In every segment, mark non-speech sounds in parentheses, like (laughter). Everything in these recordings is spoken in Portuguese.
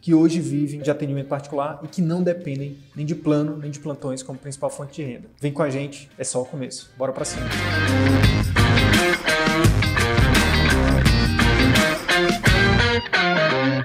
que hoje vivem de atendimento particular e que não dependem nem de plano nem de plantões como principal fonte de renda. Vem com a gente, é só o começo. Bora para cima.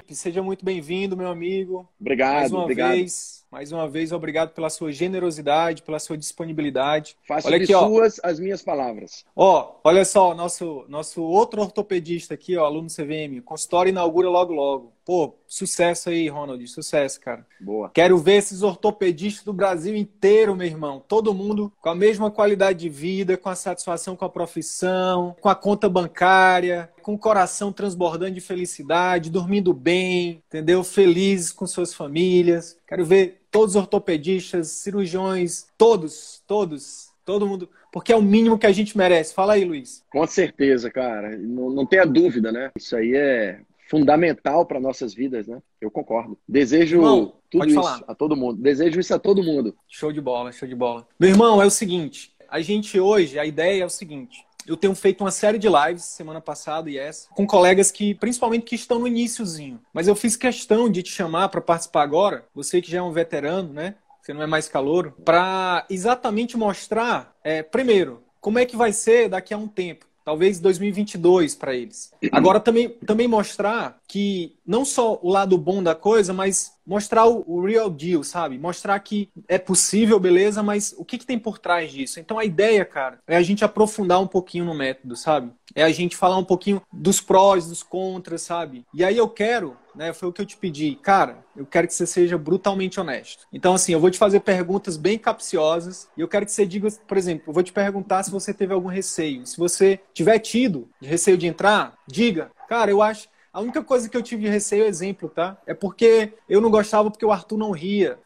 Seja muito bem-vindo, meu amigo. Obrigado, Mais uma obrigado. vez, mais uma vez, obrigado pela sua generosidade, pela sua disponibilidade. Faço Olha de aqui, ó. suas as minhas palavras. Ó, olha só, nosso, nosso outro ortopedista aqui, ó, aluno CVM, consultório inaugura logo logo. Pô, sucesso aí, Ronald, sucesso, cara. Boa. Quero ver esses ortopedistas do Brasil inteiro, meu irmão. Todo mundo com a mesma qualidade de vida, com a satisfação com a profissão, com a conta bancária, com o coração transbordando de felicidade, dormindo bem, entendeu? Felizes com suas famílias. Quero ver todos os ortopedistas, cirurgiões, todos, todos, todo mundo, porque é o mínimo que a gente merece. Fala aí, Luiz. Com certeza, cara. Não, não tenha dúvida, né? Isso aí é fundamental para nossas vidas, né? Eu concordo. Desejo Irmão, tudo isso falar. a todo mundo. Desejo isso a todo mundo. Show de bola, show de bola. Meu irmão, é o seguinte, a gente hoje, a ideia é o seguinte, eu tenho feito uma série de lives semana passada e essa, com colegas que, principalmente, que estão no iníciozinho. Mas eu fiz questão de te chamar para participar agora, você que já é um veterano, né? Você não é mais calouro, para exatamente mostrar, é, primeiro, como é que vai ser daqui a um tempo. Talvez 2022 para eles. Agora também, também mostrar que não só o lado bom da coisa, mas mostrar o, o real deal, sabe? Mostrar que é possível, beleza, mas o que, que tem por trás disso? Então a ideia, cara, é a gente aprofundar um pouquinho no método, sabe? É a gente falar um pouquinho dos prós, dos contras, sabe? E aí eu quero, né? Foi o que eu te pedi, cara. Eu quero que você seja brutalmente honesto. Então, assim, eu vou te fazer perguntas bem capciosas e eu quero que você diga, por exemplo, eu vou te perguntar se você teve algum receio. Se você tiver tido de receio de entrar, diga, cara, eu acho. A única coisa que eu tive receio, exemplo, tá? É porque eu não gostava porque o Arthur não ria.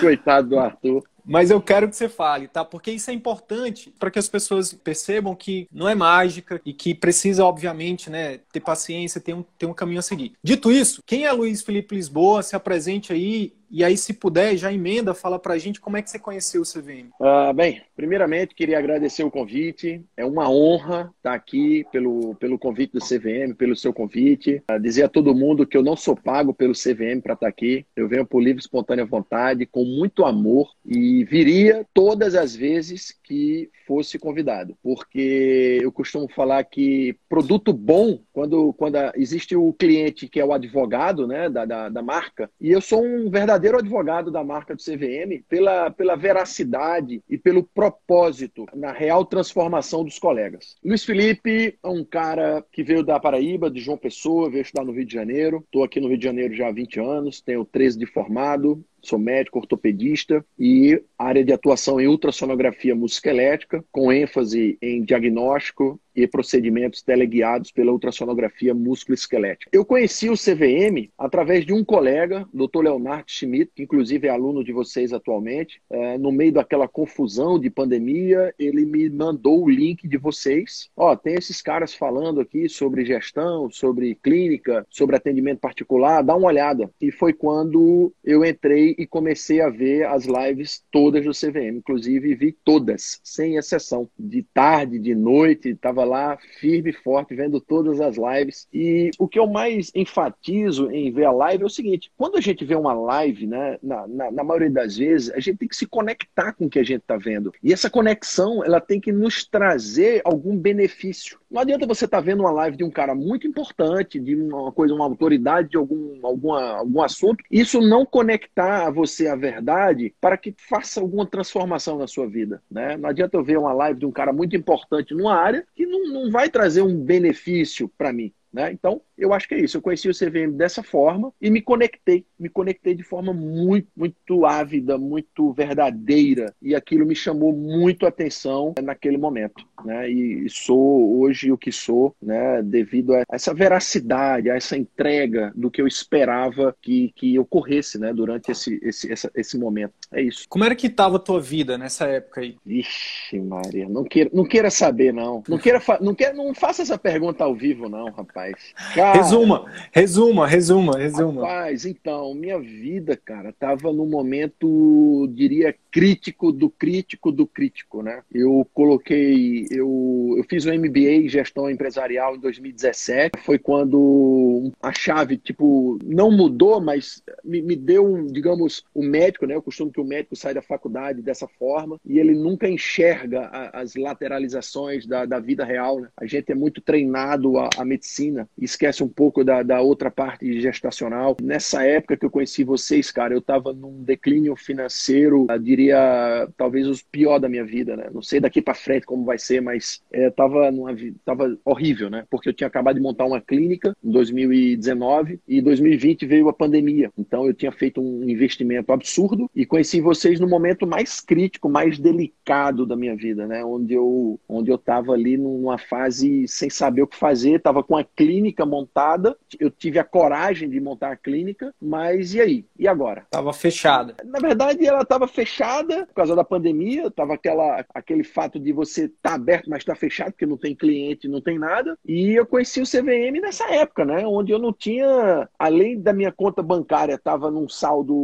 Coitado do Arthur. Mas eu quero que você fale, tá? Porque isso é importante para que as pessoas percebam que não é mágica e que precisa, obviamente, né, ter paciência, ter um, ter um caminho a seguir. Dito isso, quem é Luiz Felipe Lisboa? Se apresente aí e aí, se puder, já emenda, fala pra gente como é que você conheceu o CVM. Ah, bem, primeiramente queria agradecer o convite. É uma honra estar aqui pelo, pelo convite do CVM, pelo seu convite. Ah, dizer a todo mundo que eu não sou pago pelo CVM para estar aqui. Eu venho por livre, espontânea vontade, com muito amor e viria todas as vezes que fosse convidado, porque eu costumo falar que produto bom, quando, quando existe o cliente que é o advogado né, da, da, da marca, e eu sou um verdadeiro advogado da marca do CVM pela, pela veracidade e pelo propósito na real transformação dos colegas. Luiz Felipe é um cara que veio da Paraíba, de João Pessoa, veio estudar no Rio de Janeiro. Estou aqui no Rio de Janeiro já há 20 anos, tenho 13 de formado, sou médico ortopedista e área de atuação em ultrassonografia musculoesquelética, com ênfase em diagnóstico e procedimentos teleguiados pela ultrassonografia musculoesquelética. Eu conheci o CVM através de um colega, Dr. Leonardo Schmidt, que inclusive é aluno de vocês atualmente. É, no meio daquela confusão de pandemia, ele me mandou o link de vocês. Ó, tem esses caras falando aqui sobre gestão, sobre clínica, sobre atendimento particular, dá uma olhada. E foi quando eu entrei e comecei a ver as lives todas do CVM, inclusive vi todas, sem exceção, de tarde, de noite, estava lá firme e forte vendo todas as lives. E o que eu mais enfatizo em ver a live é o seguinte: quando a gente vê uma live, né, na, na, na maioria das vezes, a gente tem que se conectar com o que a gente está vendo. E essa conexão, ela tem que nos trazer algum benefício. Não adianta você estar tá vendo uma live de um cara muito importante, de uma coisa, uma autoridade de algum, alguma, algum assunto, isso não conectar a você a verdade para que faça alguma transformação na sua vida. Né? Não adianta eu ver uma live de um cara muito importante numa área que não, não vai trazer um benefício para mim. Né? Então, eu acho que é isso. Eu conheci o CVM dessa forma e me conectei. Me conectei de forma muito, muito ávida, muito verdadeira. E aquilo me chamou muito a atenção naquele momento. Né? E sou hoje o que sou, né? devido a essa veracidade, a essa entrega do que eu esperava que, que ocorresse né? durante esse, esse, esse, esse momento. É isso. Como era que estava a tua vida nessa época aí? Ixi, Maria, não queira, não queira saber, não. Não, queira não, queira, não faça essa pergunta ao vivo, não, rapaz. Cara, resuma, resuma, resuma, resuma. Rapaz, então, minha vida, cara, tava num momento, diria, crítico do crítico do crítico, né? Eu coloquei, eu, eu fiz o um MBA em gestão empresarial em 2017. Foi quando a chave, tipo, não mudou, mas me, me deu, um, digamos, o um médico, né? Eu costumo que o médico sai da faculdade dessa forma e ele nunca enxerga a, as lateralizações da, da vida real, né? A gente é muito treinado a, a medicina esquece um pouco da, da outra parte gestacional. Nessa época que eu conheci vocês, cara, eu tava num declínio financeiro, diria diria, talvez o pior da minha vida, né? Não sei daqui para frente como vai ser, mas é, tava, numa, tava horrível, né? Porque eu tinha acabado de montar uma clínica em 2019 e 2020 veio a pandemia. Então eu tinha feito um investimento absurdo e conheci vocês no momento mais crítico, mais delicado da minha vida, né? Onde eu, onde eu tava ali numa fase sem saber o que fazer, tava com a clínica montada, eu tive a coragem de montar a clínica, mas e aí? E agora? Tava fechada. Na verdade, ela tava fechada fechada por causa da pandemia, tava aquela, aquele fato de você estar tá aberto, mas estar tá fechado, porque não tem cliente, não tem nada. E eu conheci o CVM nessa época, né? Onde eu não tinha, além da minha conta bancária, estava num saldo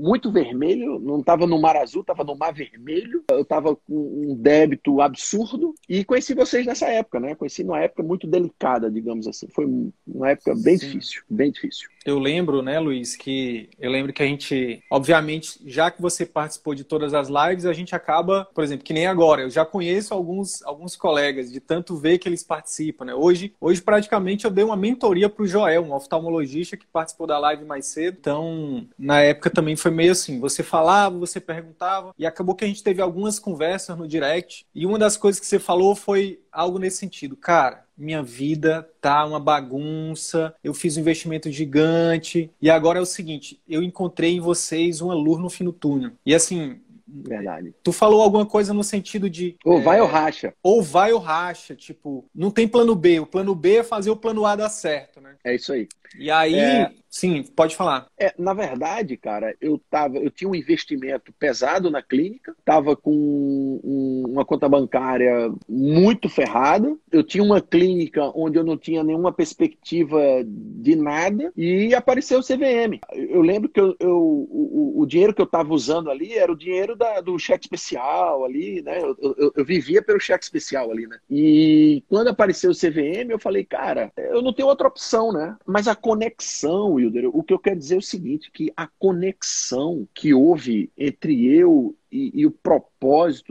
muito vermelho, não estava no mar azul, estava no mar vermelho. Eu estava com um débito absurdo e conheci vocês nessa época, né? Conheci numa época muito delicada, digamos assim. Foi uma época bem Sim. difícil, bem difícil. Eu lembro, né, Luiz, que eu lembro que a gente, obviamente, já que você participou de todas as lives, a gente acaba, por exemplo, que nem agora, eu já conheço alguns, alguns colegas de tanto ver que eles participam, né? Hoje, hoje praticamente eu dei uma mentoria para o Joel, um oftalmologista que participou da live mais cedo. Então, na época também foi meio assim, você falava, você perguntava e acabou que a gente teve algumas conversas no direct e uma das coisas que você falou foi algo nesse sentido, cara, minha vida tá uma bagunça, eu fiz um investimento gigante e agora é o seguinte, eu encontrei em vocês uma luz no fim do túnel. E assim, Verdade. Tu falou alguma coisa no sentido de. Ou é, vai ou racha. Ou vai ou racha. Tipo, não tem plano B. O plano B é fazer o plano A dar certo, né? É isso aí. E aí, é... sim, pode falar. É, na verdade, cara, eu tava, eu tinha um investimento pesado na clínica, tava com um, uma conta bancária muito ferrada, eu tinha uma clínica onde eu não tinha nenhuma perspectiva de nada e apareceu o CVM. Eu lembro que eu, eu o, o, dinheiro que eu tava usando ali era o dinheiro da, do cheque especial ali, né? Eu, eu, eu vivia pelo cheque especial ali, né? E quando apareceu o CVM, eu falei, cara, eu não tenho outra opção, né? Mas a conexão, Wilder, o que eu quero dizer é o seguinte, que a conexão que houve entre eu e, e, o propósito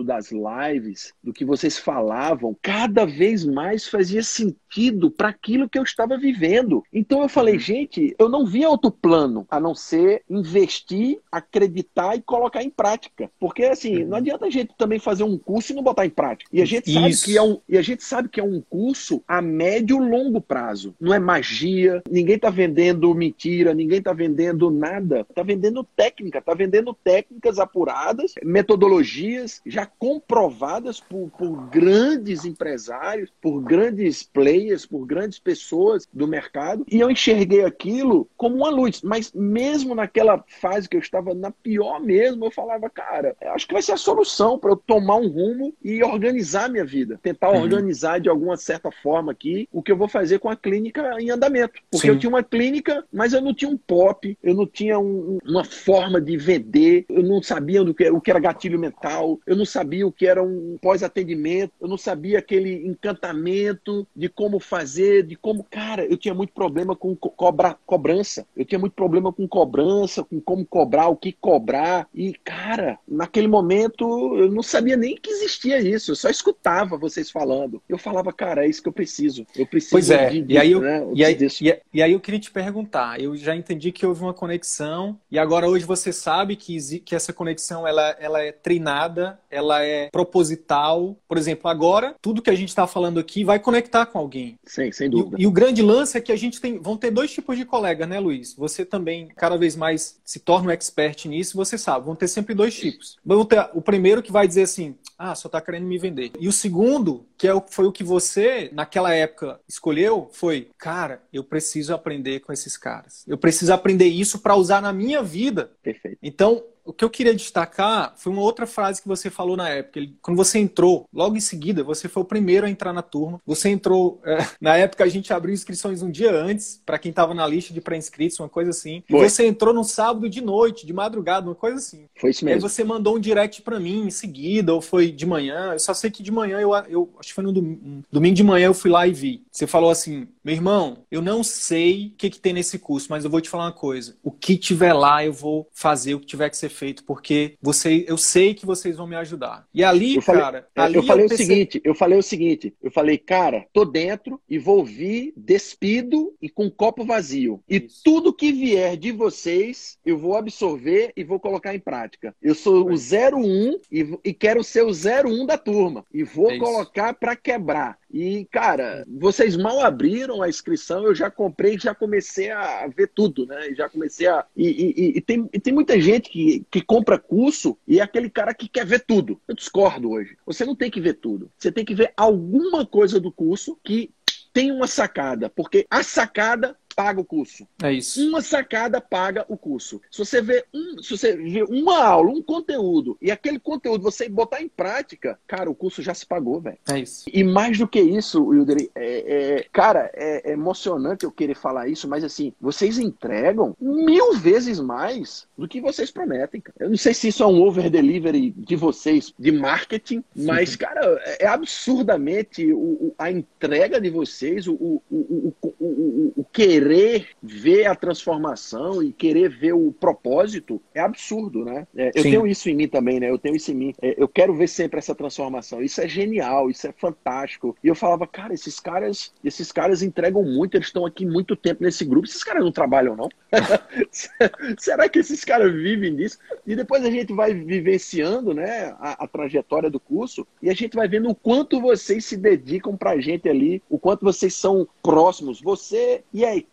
das lives, do que vocês falavam, cada vez mais fazia sentido para aquilo que eu estava vivendo. Então eu falei, uhum. gente, eu não via outro plano a não ser investir, acreditar e colocar em prática. Porque assim, uhum. não adianta a gente também fazer um curso e não botar em prática. E a gente sabe Isso. que é um, e a gente sabe que é um curso a médio e longo prazo. Não é magia, ninguém está vendendo mentira, ninguém está vendendo nada. Está vendendo técnica, está vendendo técnicas apuradas metodologias já comprovadas por, por grandes empresários, por grandes players, por grandes pessoas do mercado, e eu enxerguei aquilo como uma luz. Mas mesmo naquela fase que eu estava na pior mesmo, eu falava, cara, acho que vai ser a solução para eu tomar um rumo e organizar minha vida. Tentar uhum. organizar de alguma certa forma aqui o que eu vou fazer com a clínica em andamento. Porque Sim. eu tinha uma clínica, mas eu não tinha um pop, eu não tinha um, uma forma de vender, eu não sabia do que, o que era gatilho mental, eu não sabia o que era um pós-atendimento, eu não sabia aquele encantamento de como fazer, de como. Cara, eu tinha muito problema com cobra, cobrança. Eu tinha muito problema com cobrança, com como cobrar, o que cobrar. E, cara, naquele momento eu não sabia nem que existia isso, eu só escutava vocês falando. Eu falava, cara, é isso que eu preciso. Eu preciso pois é. De, de, e, aí eu, né, e, aí, e, e aí eu queria te perguntar, eu já entendi que houve uma conexão, e agora hoje você sabe que, que essa conexão ela, ela é treinada ela é proposital. Por exemplo, agora, tudo que a gente está falando aqui vai conectar com alguém. Sim, sem dúvida. E, e, o grande lance é que a gente tem, vão ter dois tipos de colega, né, Luiz? Você também, cada vez mais, se torna um expert nisso, você sabe, vão ter sempre dois tipos. Vão ter o primeiro que vai dizer assim, ah, só está querendo me vender. E o segundo, que é o, foi o que você, naquela época, escolheu, foi, cara, eu preciso aprender com esses caras. Eu preciso aprender isso para usar na minha vida. Perfeito. Então, o que eu queria destacar foi uma outra frase que você falou na época. Quando você entrou, logo em seguida, você foi o primeiro a entrar na turma. Você entrou. É, (laughs) na época, a gente abriu inscrições um dia antes, para quem estava na lista de pré-inscritos, uma coisa assim. Foi. E você entrou no sábado de noite, de madrugada, uma coisa assim. Foi isso mesmo. E aí você mandou um direct para mim em seguida, ou foi de manhã. Eu só sei que de manhã, eu, eu acho que foi no domingo, domingo de manhã, eu fui lá e vi. Você falou assim: meu irmão, eu não sei o que, que tem nesse curso, mas eu vou te falar uma coisa. O que tiver lá, eu vou fazer o que tiver que ser feito, porque você, eu sei que vocês vão me ajudar. E ali, eu falei, cara. É, ali eu falei o seguinte: eu falei o seguinte, eu falei, cara, tô dentro e vou vir despido e com um copo vazio. E Isso. tudo que vier de vocês, eu vou absorver e vou colocar em prática. Eu sou o 01 e, e quero ser o 01 da turma. E vou é colocar para quebrar. E, cara, vocês mal abriram a inscrição, eu já comprei, já comecei a ver tudo, né? Já comecei a. E, e, e, tem, e tem muita gente que, que compra curso e é aquele cara que quer ver tudo. Eu discordo hoje. Você não tem que ver tudo. Você tem que ver alguma coisa do curso que tem uma sacada, porque a sacada paga o curso. É isso. Uma sacada paga o curso. Se você vê um, se você vê uma aula, um conteúdo e aquele conteúdo você botar em prática, cara, o curso já se pagou, velho. É isso. E mais do que isso, Wilder, é, é, cara, é, é emocionante eu querer falar isso, mas assim, vocês entregam mil vezes mais do que vocês prometem. Cara. Eu não sei se isso é um over delivery de vocês de marketing, Sim. mas cara, é absurdamente o, a entrega de vocês, o, o, o, o, o querer querer ver a transformação e querer ver o propósito é absurdo, né? É, eu Sim. tenho isso em mim também, né? Eu tenho isso em mim. É, eu quero ver sempre essa transformação. Isso é genial, isso é fantástico. E eu falava, cara, esses caras, esses caras entregam muito, eles estão aqui muito tempo nesse grupo. Esses caras não trabalham, não? (laughs) Será que esses caras vivem disso? E depois a gente vai vivenciando, né, a, a trajetória do curso e a gente vai vendo o quanto vocês se dedicam pra gente ali, o quanto vocês são próximos. Você e a equipe,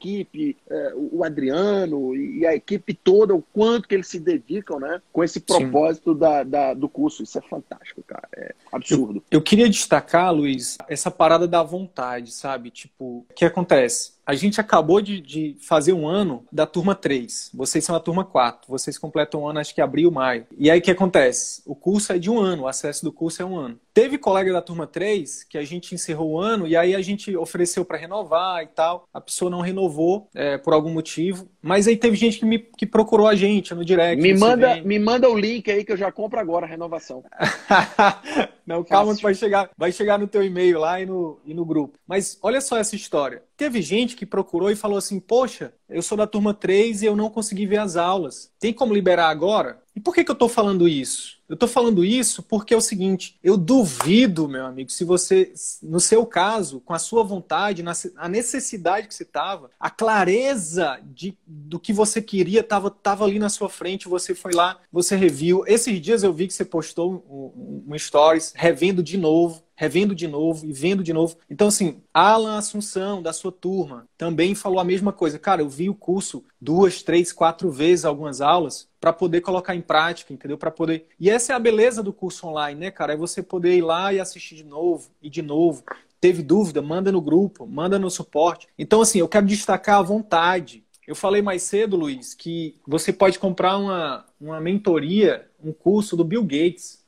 é, o Adriano e a equipe toda, o quanto que eles se dedicam, né? Com esse propósito da, da, do curso. Isso é fantástico, cara. É absurdo. Eu, eu queria destacar, Luiz, essa parada da vontade, sabe? Tipo, o que acontece? A gente acabou de, de, fazer um ano da turma 3. Vocês são a turma 4. Vocês completam um ano, acho que abril, maio. E aí o que acontece? O curso é de um ano, o acesso do curso é um ano. Teve colega da turma 3 que a gente encerrou o ano e aí a gente ofereceu para renovar e tal. A pessoa não renovou é, por algum motivo. Mas aí teve gente que, me, que procurou a gente no direct. Me manda, me manda o link aí que eu já compro agora a renovação. (laughs) não, calma que vai chegar, vai chegar no teu e-mail lá e no, e no grupo. Mas olha só essa história. Teve gente que procurou e falou assim: Poxa, eu sou da turma 3 e eu não consegui ver as aulas. Tem como liberar agora? E por que, que eu estou falando isso? Eu estou falando isso porque é o seguinte: eu duvido, meu amigo, se você, no seu caso, com a sua vontade, na, a necessidade que você estava, a clareza de, do que você queria estava tava ali na sua frente, você foi lá, você reviu. Esses dias eu vi que você postou um, um stories revendo de novo revendo de novo e vendo de novo. Então, assim, Alan Assunção, da sua turma, também falou a mesma coisa. Cara, eu vi o curso duas, três, quatro vezes algumas aulas para poder colocar em prática, entendeu? Para poder. E essa é a beleza do curso online, né, cara? É você poder ir lá e assistir de novo e de novo. Teve dúvida? Manda no grupo, manda no suporte. Então, assim, eu quero destacar a vontade. Eu falei mais cedo, Luiz, que você pode comprar uma, uma mentoria, um curso do Bill Gates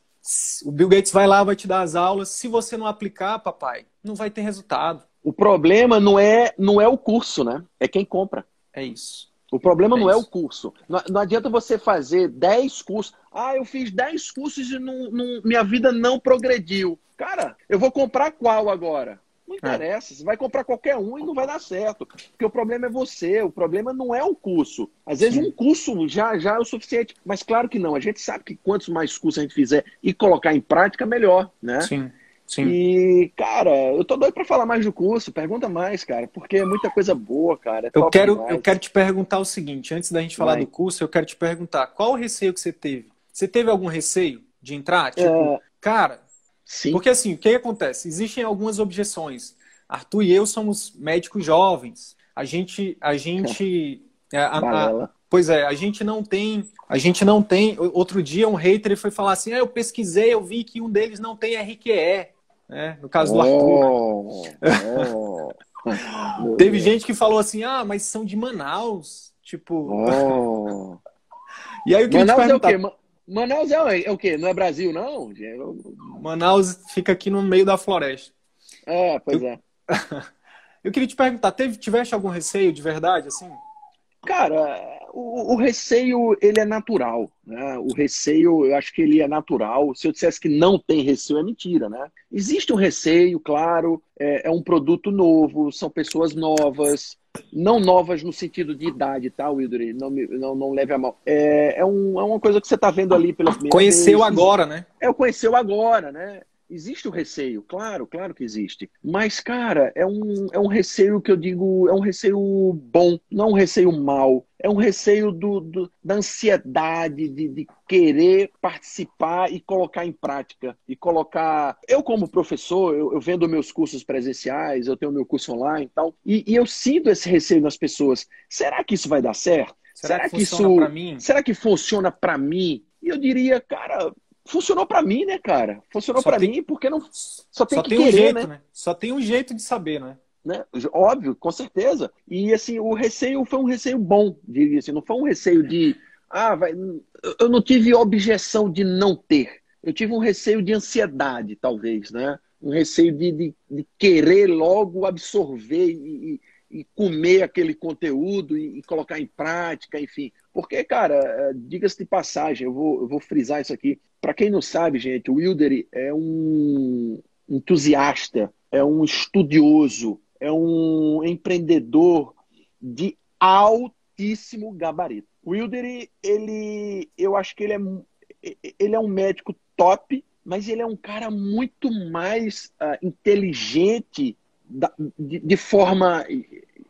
o Bill Gates vai lá, vai te dar as aulas. Se você não aplicar, papai, não vai ter resultado. O problema não é, não é o curso, né? É quem compra. É isso. O problema é não é o curso. Não, não, adianta você fazer 10 cursos. Ah, eu fiz 10 cursos e não, não, minha vida não progrediu. Cara, eu vou comprar qual agora? Não interessa, é. você vai comprar qualquer um e não vai dar certo. Porque o problema é você, o problema não é o curso. Às vezes Sim. um curso já, já é o suficiente, mas claro que não. A gente sabe que quantos mais cursos a gente fizer e colocar em prática, melhor, né? Sim. Sim. E, cara, eu tô doido pra falar mais do curso. Pergunta mais, cara, porque é muita coisa boa, cara. É eu, quero, eu quero te perguntar o seguinte: antes da gente falar vai. do curso, eu quero te perguntar qual o receio que você teve? Você teve algum receio? de entrar? Tipo, é... cara, Sim. porque assim, o que acontece? Existem algumas objeções. Arthur e eu somos médicos jovens. A gente, a gente, é, a, a, pois é, a gente não tem, a gente não tem. Outro dia um hater foi falar assim, ah, eu pesquisei, eu vi que um deles não tem RQE, né? No caso do oh, Arthur. Oh. (laughs) Teve gente que falou assim, ah, mas são de Manaus. Tipo. Oh. (laughs) e aí o que Manaus é o quê? Manaus é, é, o quê? Não é Brasil, não? Manaus fica aqui no meio da floresta. É, pois eu... é. (laughs) eu queria te perguntar, teve, tiveste algum receio de verdade, assim? Cara, o, o, receio, ele é natural, né? O receio, eu acho que ele é natural. Se eu dissesse que não tem receio, é mentira, né? Existe um receio, claro, é, é um produto novo, são pessoas novas, não novas no sentido de idade, tá, Wilder? Não, não, não leve a mal. É, é, um, é uma coisa que você está vendo ali pela primeira Conheceu agora, né? É, conheceu agora, né? Existe o receio, claro, claro que existe. Mas, cara, é um, é um receio que eu digo, é um receio bom, não um receio mal. É um receio do, do da ansiedade de, de, querer participar e colocar em prática. E colocar. Eu, como professor, eu, eu vendo meus cursos presenciais, eu tenho meu curso online e tal, e, e eu sinto esse receio nas pessoas. Será que isso vai dar certo? Será, Será que, que isso. Será que funciona para mim? E eu diria, cara, funcionou para mim, né, cara? Funcionou para mim porque não só tem só que tem querer, um jeito, né? né? Só tem um jeito de saber, né? né? Óbvio, com certeza. E assim, o receio foi um receio bom, diria assim, não foi um receio de ah, vai, eu não tive objeção de não ter. Eu tive um receio de ansiedade, talvez, né? Um receio de, de, de querer logo absorver e, e, comer aquele conteúdo e, e colocar em prática, enfim. Porque, cara, é, diga-se de passagem, eu vou, eu vou frisar isso aqui. Para quem não sabe, gente, o Wilder é um entusiasta, é um estudioso, é um empreendedor de altíssimo gabarito. O Wilder, ele, eu acho que ele é, ele é um médico top, mas ele é um cara muito mais uh, inteligente da, de, de forma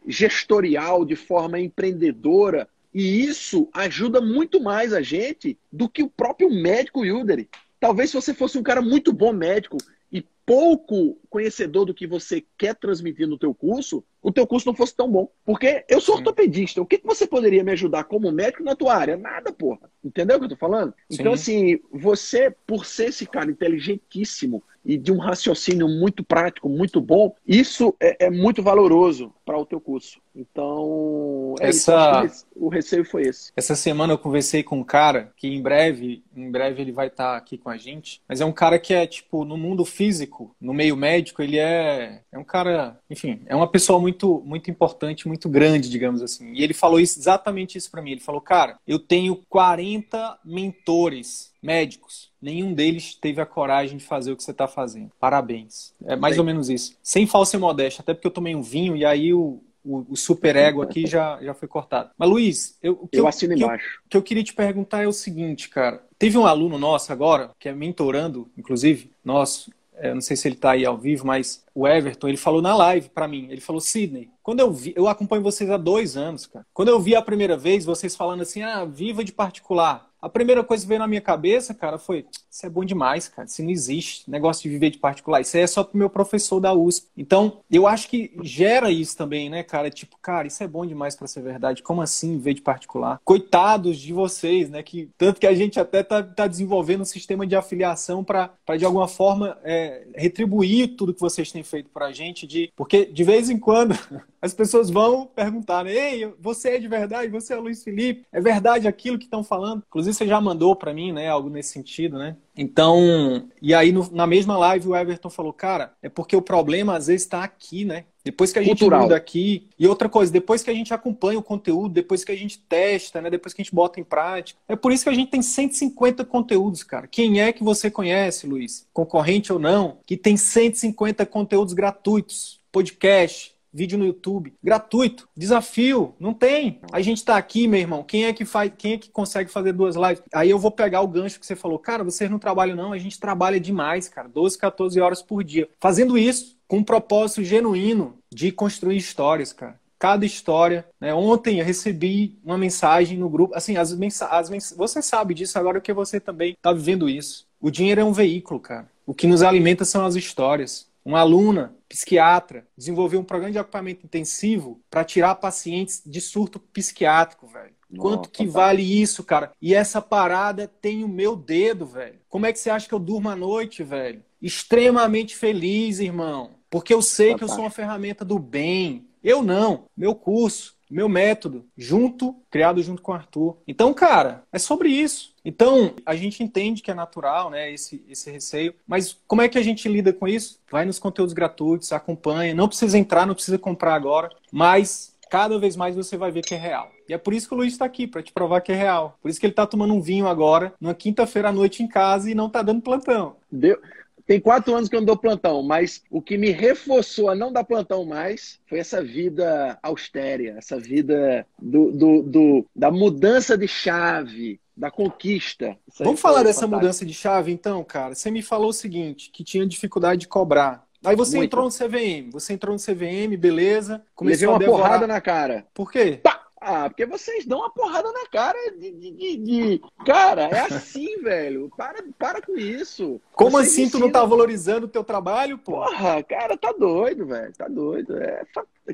gestorial, de forma empreendedora, e isso ajuda muito mais a gente do que o próprio médico Wilder. Talvez se você fosse um cara muito bom médico e pouco conhecedor do que você quer transmitir no teu curso, o teu curso não fosse tão bom. Porque eu sou Sim. ortopedista. O que, que você poderia me ajudar como médico na tua área? Nada, porra. Entendeu o que eu tô falando? Sim. Então, assim, você, por ser esse cara inteligentíssimo, e de um raciocínio muito prático, muito bom, isso é, é muito valoroso para o teu curso. Então, é Essa... isso, o receio foi esse. Essa semana eu conversei com um cara que em breve, em breve ele vai estar tá aqui com a gente, mas é um cara que é, tipo, no mundo físico, no meio médico, ele é, é um cara, enfim, é uma pessoa muito, muito importante, muito grande, digamos assim. E ele falou isso, exatamente isso para mim. Ele falou, cara, eu tenho 40 mentores médicos nenhum deles teve a coragem de fazer o que você está fazendo. Parabéns. É mais Sim. ou menos isso. Sem falsa modéstia, até porque eu tomei um vinho e aí o, o, ego aqui já, já foi cortado. Mas, Luiz, eu, o que eu, eu assino que embaixo. O que eu queria te perguntar é o seguinte, cara. Teve um aluno nosso agora, que é mentorando, inclusive, nosso, é, não sei se ele está aí ao vivo, mas o Everton, ele falou na live para mim, ele falou, Sidney, quando eu vi, eu acompanho vocês há dois anos, cara. Quando eu vi a primeira vez, vocês falando assim, ah, viva de particular. A primeira coisa que veio na minha cabeça, cara, foi: isso é bom demais, cara. Isso não existe. Negócio de viver de particular. Isso aí é só pro meu professor da USP. Então, eu acho que gera isso também, né, cara? Tipo, cara, isso é bom demais para ser verdade. Como assim viver de particular? Coitados de vocês, né? Que, tanto que a gente até tá, tá desenvolvendo um sistema de afiliação para, de alguma forma, é, retribuir tudo que vocês têm feito pra gente. De, porque, de vez em quando, (laughs) as pessoas vão perguntar, né? Ei, você é de verdade? Você é Luiz Felipe? É verdade aquilo que estão falando? Inclusive, você já mandou para mim, né? Algo nesse sentido, né? Então, e aí no, na mesma live o Everton falou, cara, é porque o problema às vezes está aqui, né? Depois que a gente Cultural. muda aqui. E outra coisa, depois que a gente acompanha o conteúdo, depois que a gente testa, né? Depois que a gente bota em prática. É por isso que a gente tem 150 conteúdos, cara. Quem é que você conhece, Luiz? Concorrente ou não, que tem 150 conteúdos gratuitos, podcast, vídeo no YouTube, gratuito, desafio, não tem. A gente está aqui, meu irmão, quem é que faz, quem é que consegue fazer duas lives? Aí eu vou pegar o gancho que você falou, cara, vocês não trabalham não, a gente trabalha demais, cara, 12, 14 horas por dia, fazendo isso com um propósito genuíno de construir histórias, cara cada história. Né? Ontem eu recebi uma mensagem no grupo, assim, as, mensa as mens você sabe disso agora que você também está vivendo isso. O dinheiro é um veículo, cara. O que nos alimenta são as histórias. Uma aluna, psiquiatra, desenvolveu um programa de ocupamento intensivo para tirar pacientes de surto psiquiátrico, velho. Quanto que vale isso, cara? E essa parada tem o meu dedo, velho. Como é que você acha que eu durmo à noite, velho? Extremamente feliz, irmão. Porque eu sei que eu sou uma ferramenta do bem. Eu não. Meu curso, meu método, junto, criado junto com o Arthur. Então, cara, é sobre isso. Então, a gente entende que é natural, né, esse, esse receio, mas como é que a gente lida com isso? Vai nos conteúdos gratuitos, acompanha, não precisa entrar, não precisa comprar agora, mas cada vez mais você vai ver que é real. E é por isso que o Luiz está aqui, para te provar que é real. Por isso que ele está tomando um vinho agora, numa quinta-feira à noite em casa e não está dando plantão. Deu. Tem quatro anos que eu não dou plantão, mas o que me reforçou a não dar plantão mais foi essa vida austéria, essa vida do, do, do da mudança de chave, da conquista. Vamos falar dessa fantástico. mudança de chave, então, cara? Você me falou o seguinte, que tinha dificuldade de cobrar. Aí você Muito. entrou no CVM, você entrou no CVM, beleza. Começou Levei uma porrada na cara. Por quê? Pá! Ah, porque vocês dão uma porrada na cara de. de, de, de... Cara, é assim, (laughs) velho. Para, para com isso. Como vocês assim ensinam... tu não tá valorizando o teu trabalho, pô? Porra, cara, tá doido, velho. Tá doido. É,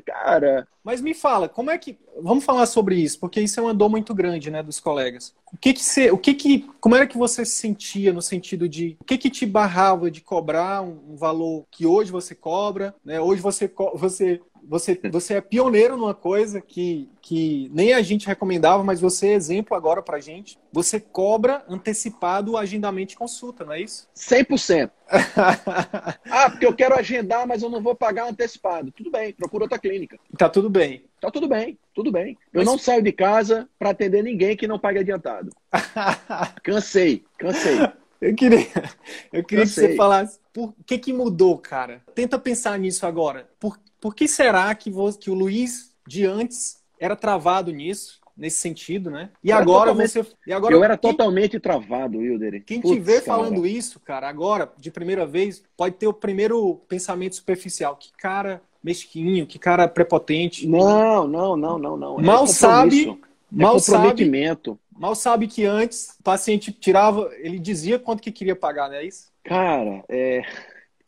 cara. Mas me fala, como é que. Vamos falar sobre isso, porque isso é uma dor muito grande, né, dos colegas. O que que você. O que que. Como era que você se sentia no sentido de. O que que te barrava de cobrar um, um valor que hoje você cobra, né? Hoje você, você você, você é pioneiro numa coisa que, que nem a gente recomendava, mas você é exemplo agora pra gente. Você cobra antecipado o agendamento de consulta, não é isso? 100%. (laughs) ah, porque eu quero agendar, mas eu não vou pagar antecipado. Tudo bem, procura outra clínica. Tá tudo bem. Tá tudo bem, tudo bem. Eu mas... não saio de casa para atender ninguém que não pague adiantado. (laughs) cansei, cansei. Eu queria, eu queria que você falasse por que, que mudou, cara. Tenta pensar nisso agora. Por, por que será que, que o Luiz de antes era travado nisso? Nesse sentido, né? E agora você. E agora, eu era quem, totalmente travado, Wilder. Quem Putz, te vê cara. falando isso, cara, agora, de primeira vez, pode ter o primeiro pensamento superficial. Que cara mesquinho, que cara prepotente. Não, não, não, não, não. É mal sabe. É mal comprometimento. Sabe, mal sabe que antes o paciente tirava, ele dizia quanto que queria pagar, não é isso? Cara, é.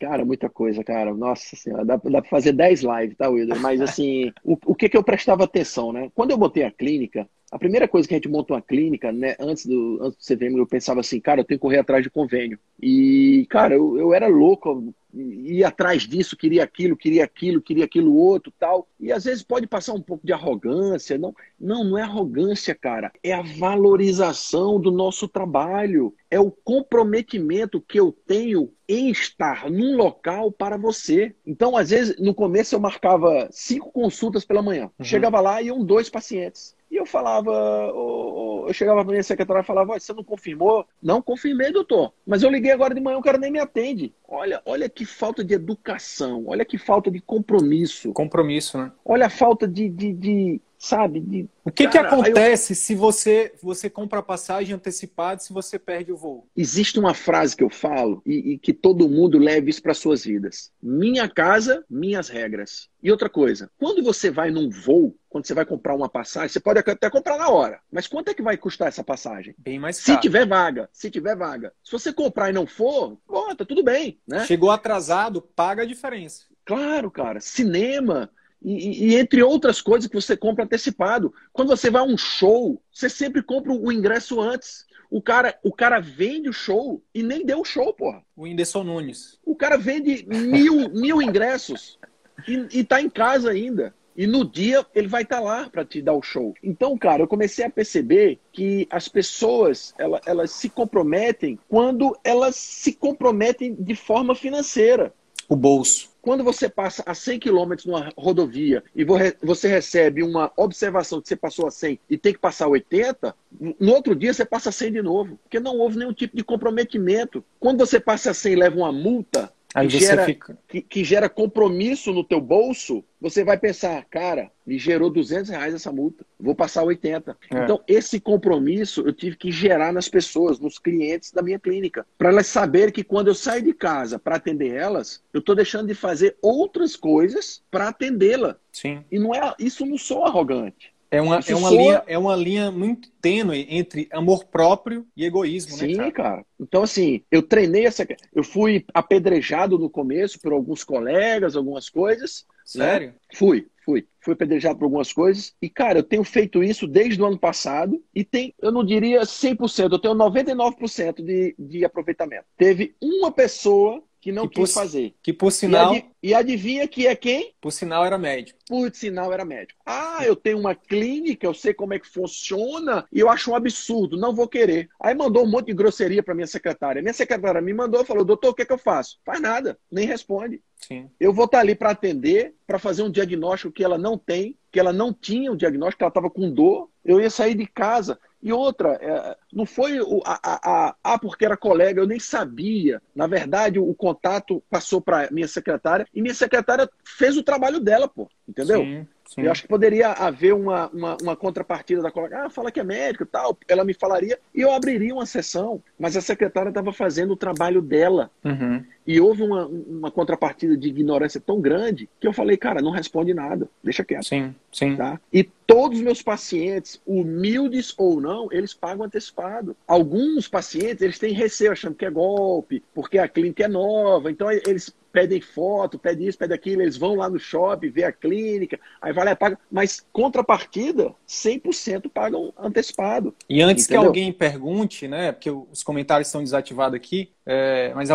Cara, muita coisa, cara. Nossa senhora, dá, dá pra fazer 10 lives, tá, Wilder? Mas assim, o, o que que eu prestava atenção, né? Quando eu botei a clínica, a primeira coisa que a gente monta uma clínica, né, antes do, antes do CVM, eu pensava assim, cara, eu tenho que correr atrás de convênio. E, cara, eu, eu era louco, ia atrás disso, queria aquilo, queria aquilo, queria aquilo outro, tal. E às vezes pode passar um pouco de arrogância. Não, não, não é arrogância, cara. É a valorização do nosso trabalho. É o comprometimento que eu tenho em estar num local para você. Então, às vezes, no começo eu marcava cinco consultas pela manhã. Uhum. Chegava lá e iam dois pacientes. E eu falava, eu chegava para minha secretária e falava, você não confirmou? Não confirmei, doutor. Mas eu liguei agora de manhã, o cara nem me atende. Olha, olha que falta de educação, olha que falta de compromisso. Compromisso, né? Olha a falta de, de, de sabe? De, o que, cara, que acontece eu... se você você compra a passagem antecipada se você perde o voo? Existe uma frase que eu falo e, e que todo mundo leve isso para suas vidas: minha casa, minhas regras. E outra coisa, quando você vai num voo, quando você vai comprar uma passagem, você pode até comprar na hora. Mas quanto é que vai custar essa passagem? Bem mais caro. Se tiver vaga, se tiver vaga. Se você comprar e não for, bota, tá tudo bem, né? Chegou atrasado, paga a diferença. Claro, cara. Cinema, e, e, entre outras coisas que você compra antecipado. Quando você vai a um show, você sempre compra o ingresso antes. O cara, o cara vende o show e nem deu o show, porra. O Inderson Nunes. O cara vende mil, mil ingressos e, e tá em casa ainda. E no dia ele vai estar tá lá para te dar o show. Então, cara, eu comecei a perceber que as pessoas elas, elas se comprometem quando elas se comprometem de forma financeira. O bolso. Quando você passa a 100 km numa rodovia e você recebe uma observação que você passou a 100 e tem que passar 80, no outro dia você passa a 100 de novo, porque não houve nenhum tipo de comprometimento. Quando você passa a 100 e leva uma multa, que gera, fica... que, que, gera compromisso no teu bolso, você vai pensar, cara, me gerou 200 reais essa multa, vou passar 80. É. Então, esse compromisso eu tive que gerar nas pessoas, nos clientes da minha clínica, para elas saberem que quando eu saio de casa para atender elas, eu estou deixando de fazer outras coisas para atendê-la. Sim. E não é, isso não sou arrogante. É uma, é, uma linha, é uma linha muito tênue entre amor próprio e egoísmo, Sim, né, cara? cara? Então, assim, eu treinei essa. Eu fui apedrejado no começo por alguns colegas, algumas coisas. Né? Sério? Né? Fui, fui. Fui apedrejado por algumas coisas. E, cara, eu tenho feito isso desde o ano passado. E tem, eu não diria 100%, eu tenho 99% de, de aproveitamento. Teve uma pessoa que não que quis por, fazer. Que por sinal. E, ad, e, adivinha que é quem? Por sinal era médico. Por sinal era médico. Ah, eu tenho uma clínica, eu sei como é que funciona e eu acho um absurdo, não vou querer. Aí mandou um monte de grosseria para minha secretária. Minha secretária me mandou, falou: doutor, o que, é que eu faço? Faz nada, nem responde. Sim. Eu vou estar ali para atender, para fazer um diagnóstico que ela não tem, que ela não tinha o diagnóstico, ela estava com dor. Eu ia sair de casa. E outra, é, não foi o, a, a, a, ah, porque era colega, eu nem sabia. Na verdade, o, contato passou para minha secretária e minha secretária fez o trabalho dela, pô. Entendeu? Sim. Sim. Eu acho que poderia haver uma, uma, uma, contrapartida da colega. Ah, fala que é médico e tal. Ela me falaria e eu abriria uma sessão. Mas a secretária estava fazendo o trabalho dela. Uhum. E houve uma, uma contrapartida de ignorância tão grande que eu falei, cara, não responde nada. Deixa quieto. Sim, sim. Tá? E todos os meus pacientes, humildes ou não, eles pagam antecipado. Alguns pacientes, eles têm receio, achando que é golpe, porque a clínica é nova. Então, eles pedem foto, pedem isso, pedem aquilo, eles vão lá no shopping, ver a clínica, aí vai lá e paga. Mas contrapartida, 100% pagam antecipado. E antes entendeu? que alguém pergunte, né, porque os comentários estão desativados aqui, é, mas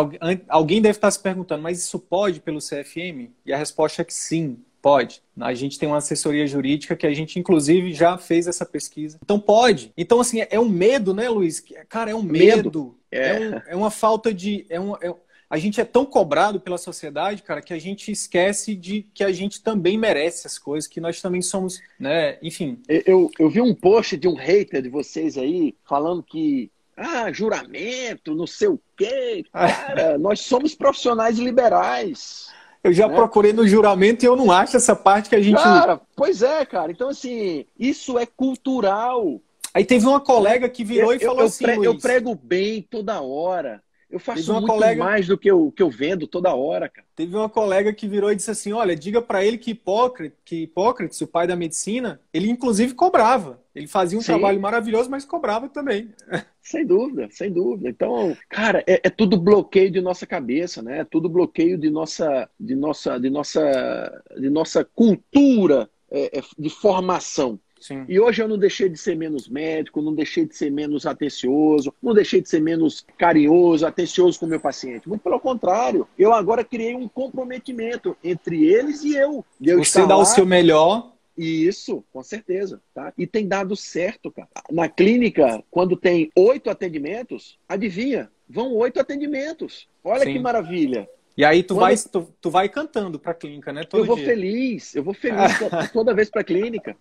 alguém deve estar se perguntando, mas isso pode pelo CFM? E a resposta é que sim, pode. A gente tem uma assessoria jurídica que a gente, inclusive, já fez essa pesquisa. Então, pode. Então, assim, é um medo, né, Luiz? Cara, é um medo. medo. É. É, um, é, uma falta de. É um, é, a gente é tão cobrado pela sociedade, cara, que a gente esquece de que a gente também merece as coisas, que nós também somos, né? Enfim. Eu, eu vi um post de um hater de vocês aí falando que ah, juramento, não sei o quê. Cara, (laughs) nós somos profissionais liberais. Eu já né? procurei no juramento e eu não acho essa parte que a gente. Cara, pois é, cara. Então, assim, isso é cultural. Aí teve uma colega que virou eu, e falou eu, assim: eu, eu prego bem toda hora. Eu faço muito colega... mais do que eu, que eu vendo toda hora, cara. Teve uma colega que virou e disse assim: olha, diga para ele que Hipócrates, que Hipócrates, o pai da medicina, ele inclusive cobrava. Ele fazia um Sim. trabalho maravilhoso, mas cobrava também. (laughs) Sem dúvida, sem dúvida. Então, cara, é, é, tudo bloqueio de nossa cabeça, né? É tudo bloqueio de nossa, de nossa, de nossa, de nossa cultura é, é de formação. Sim. E hoje eu não deixei de ser menos médico, não deixei de ser menos atencioso, não deixei de ser menos carinhoso, atencioso com o meu paciente. Muito pelo contrário, eu agora criei um comprometimento entre eles e eu. eu Você dá lá... o seu melhor isso, com certeza, tá? E tem dado certo, cara. Na clínica, quando tem oito atendimentos, adivinha? Vão oito atendimentos. Olha Sim. que maravilha. E aí tu, Quando... vai, tu, tu, vai cantando pra clínica, né? Todo eu vou dia. feliz, eu vou feliz (laughs) toda vez pra clínica.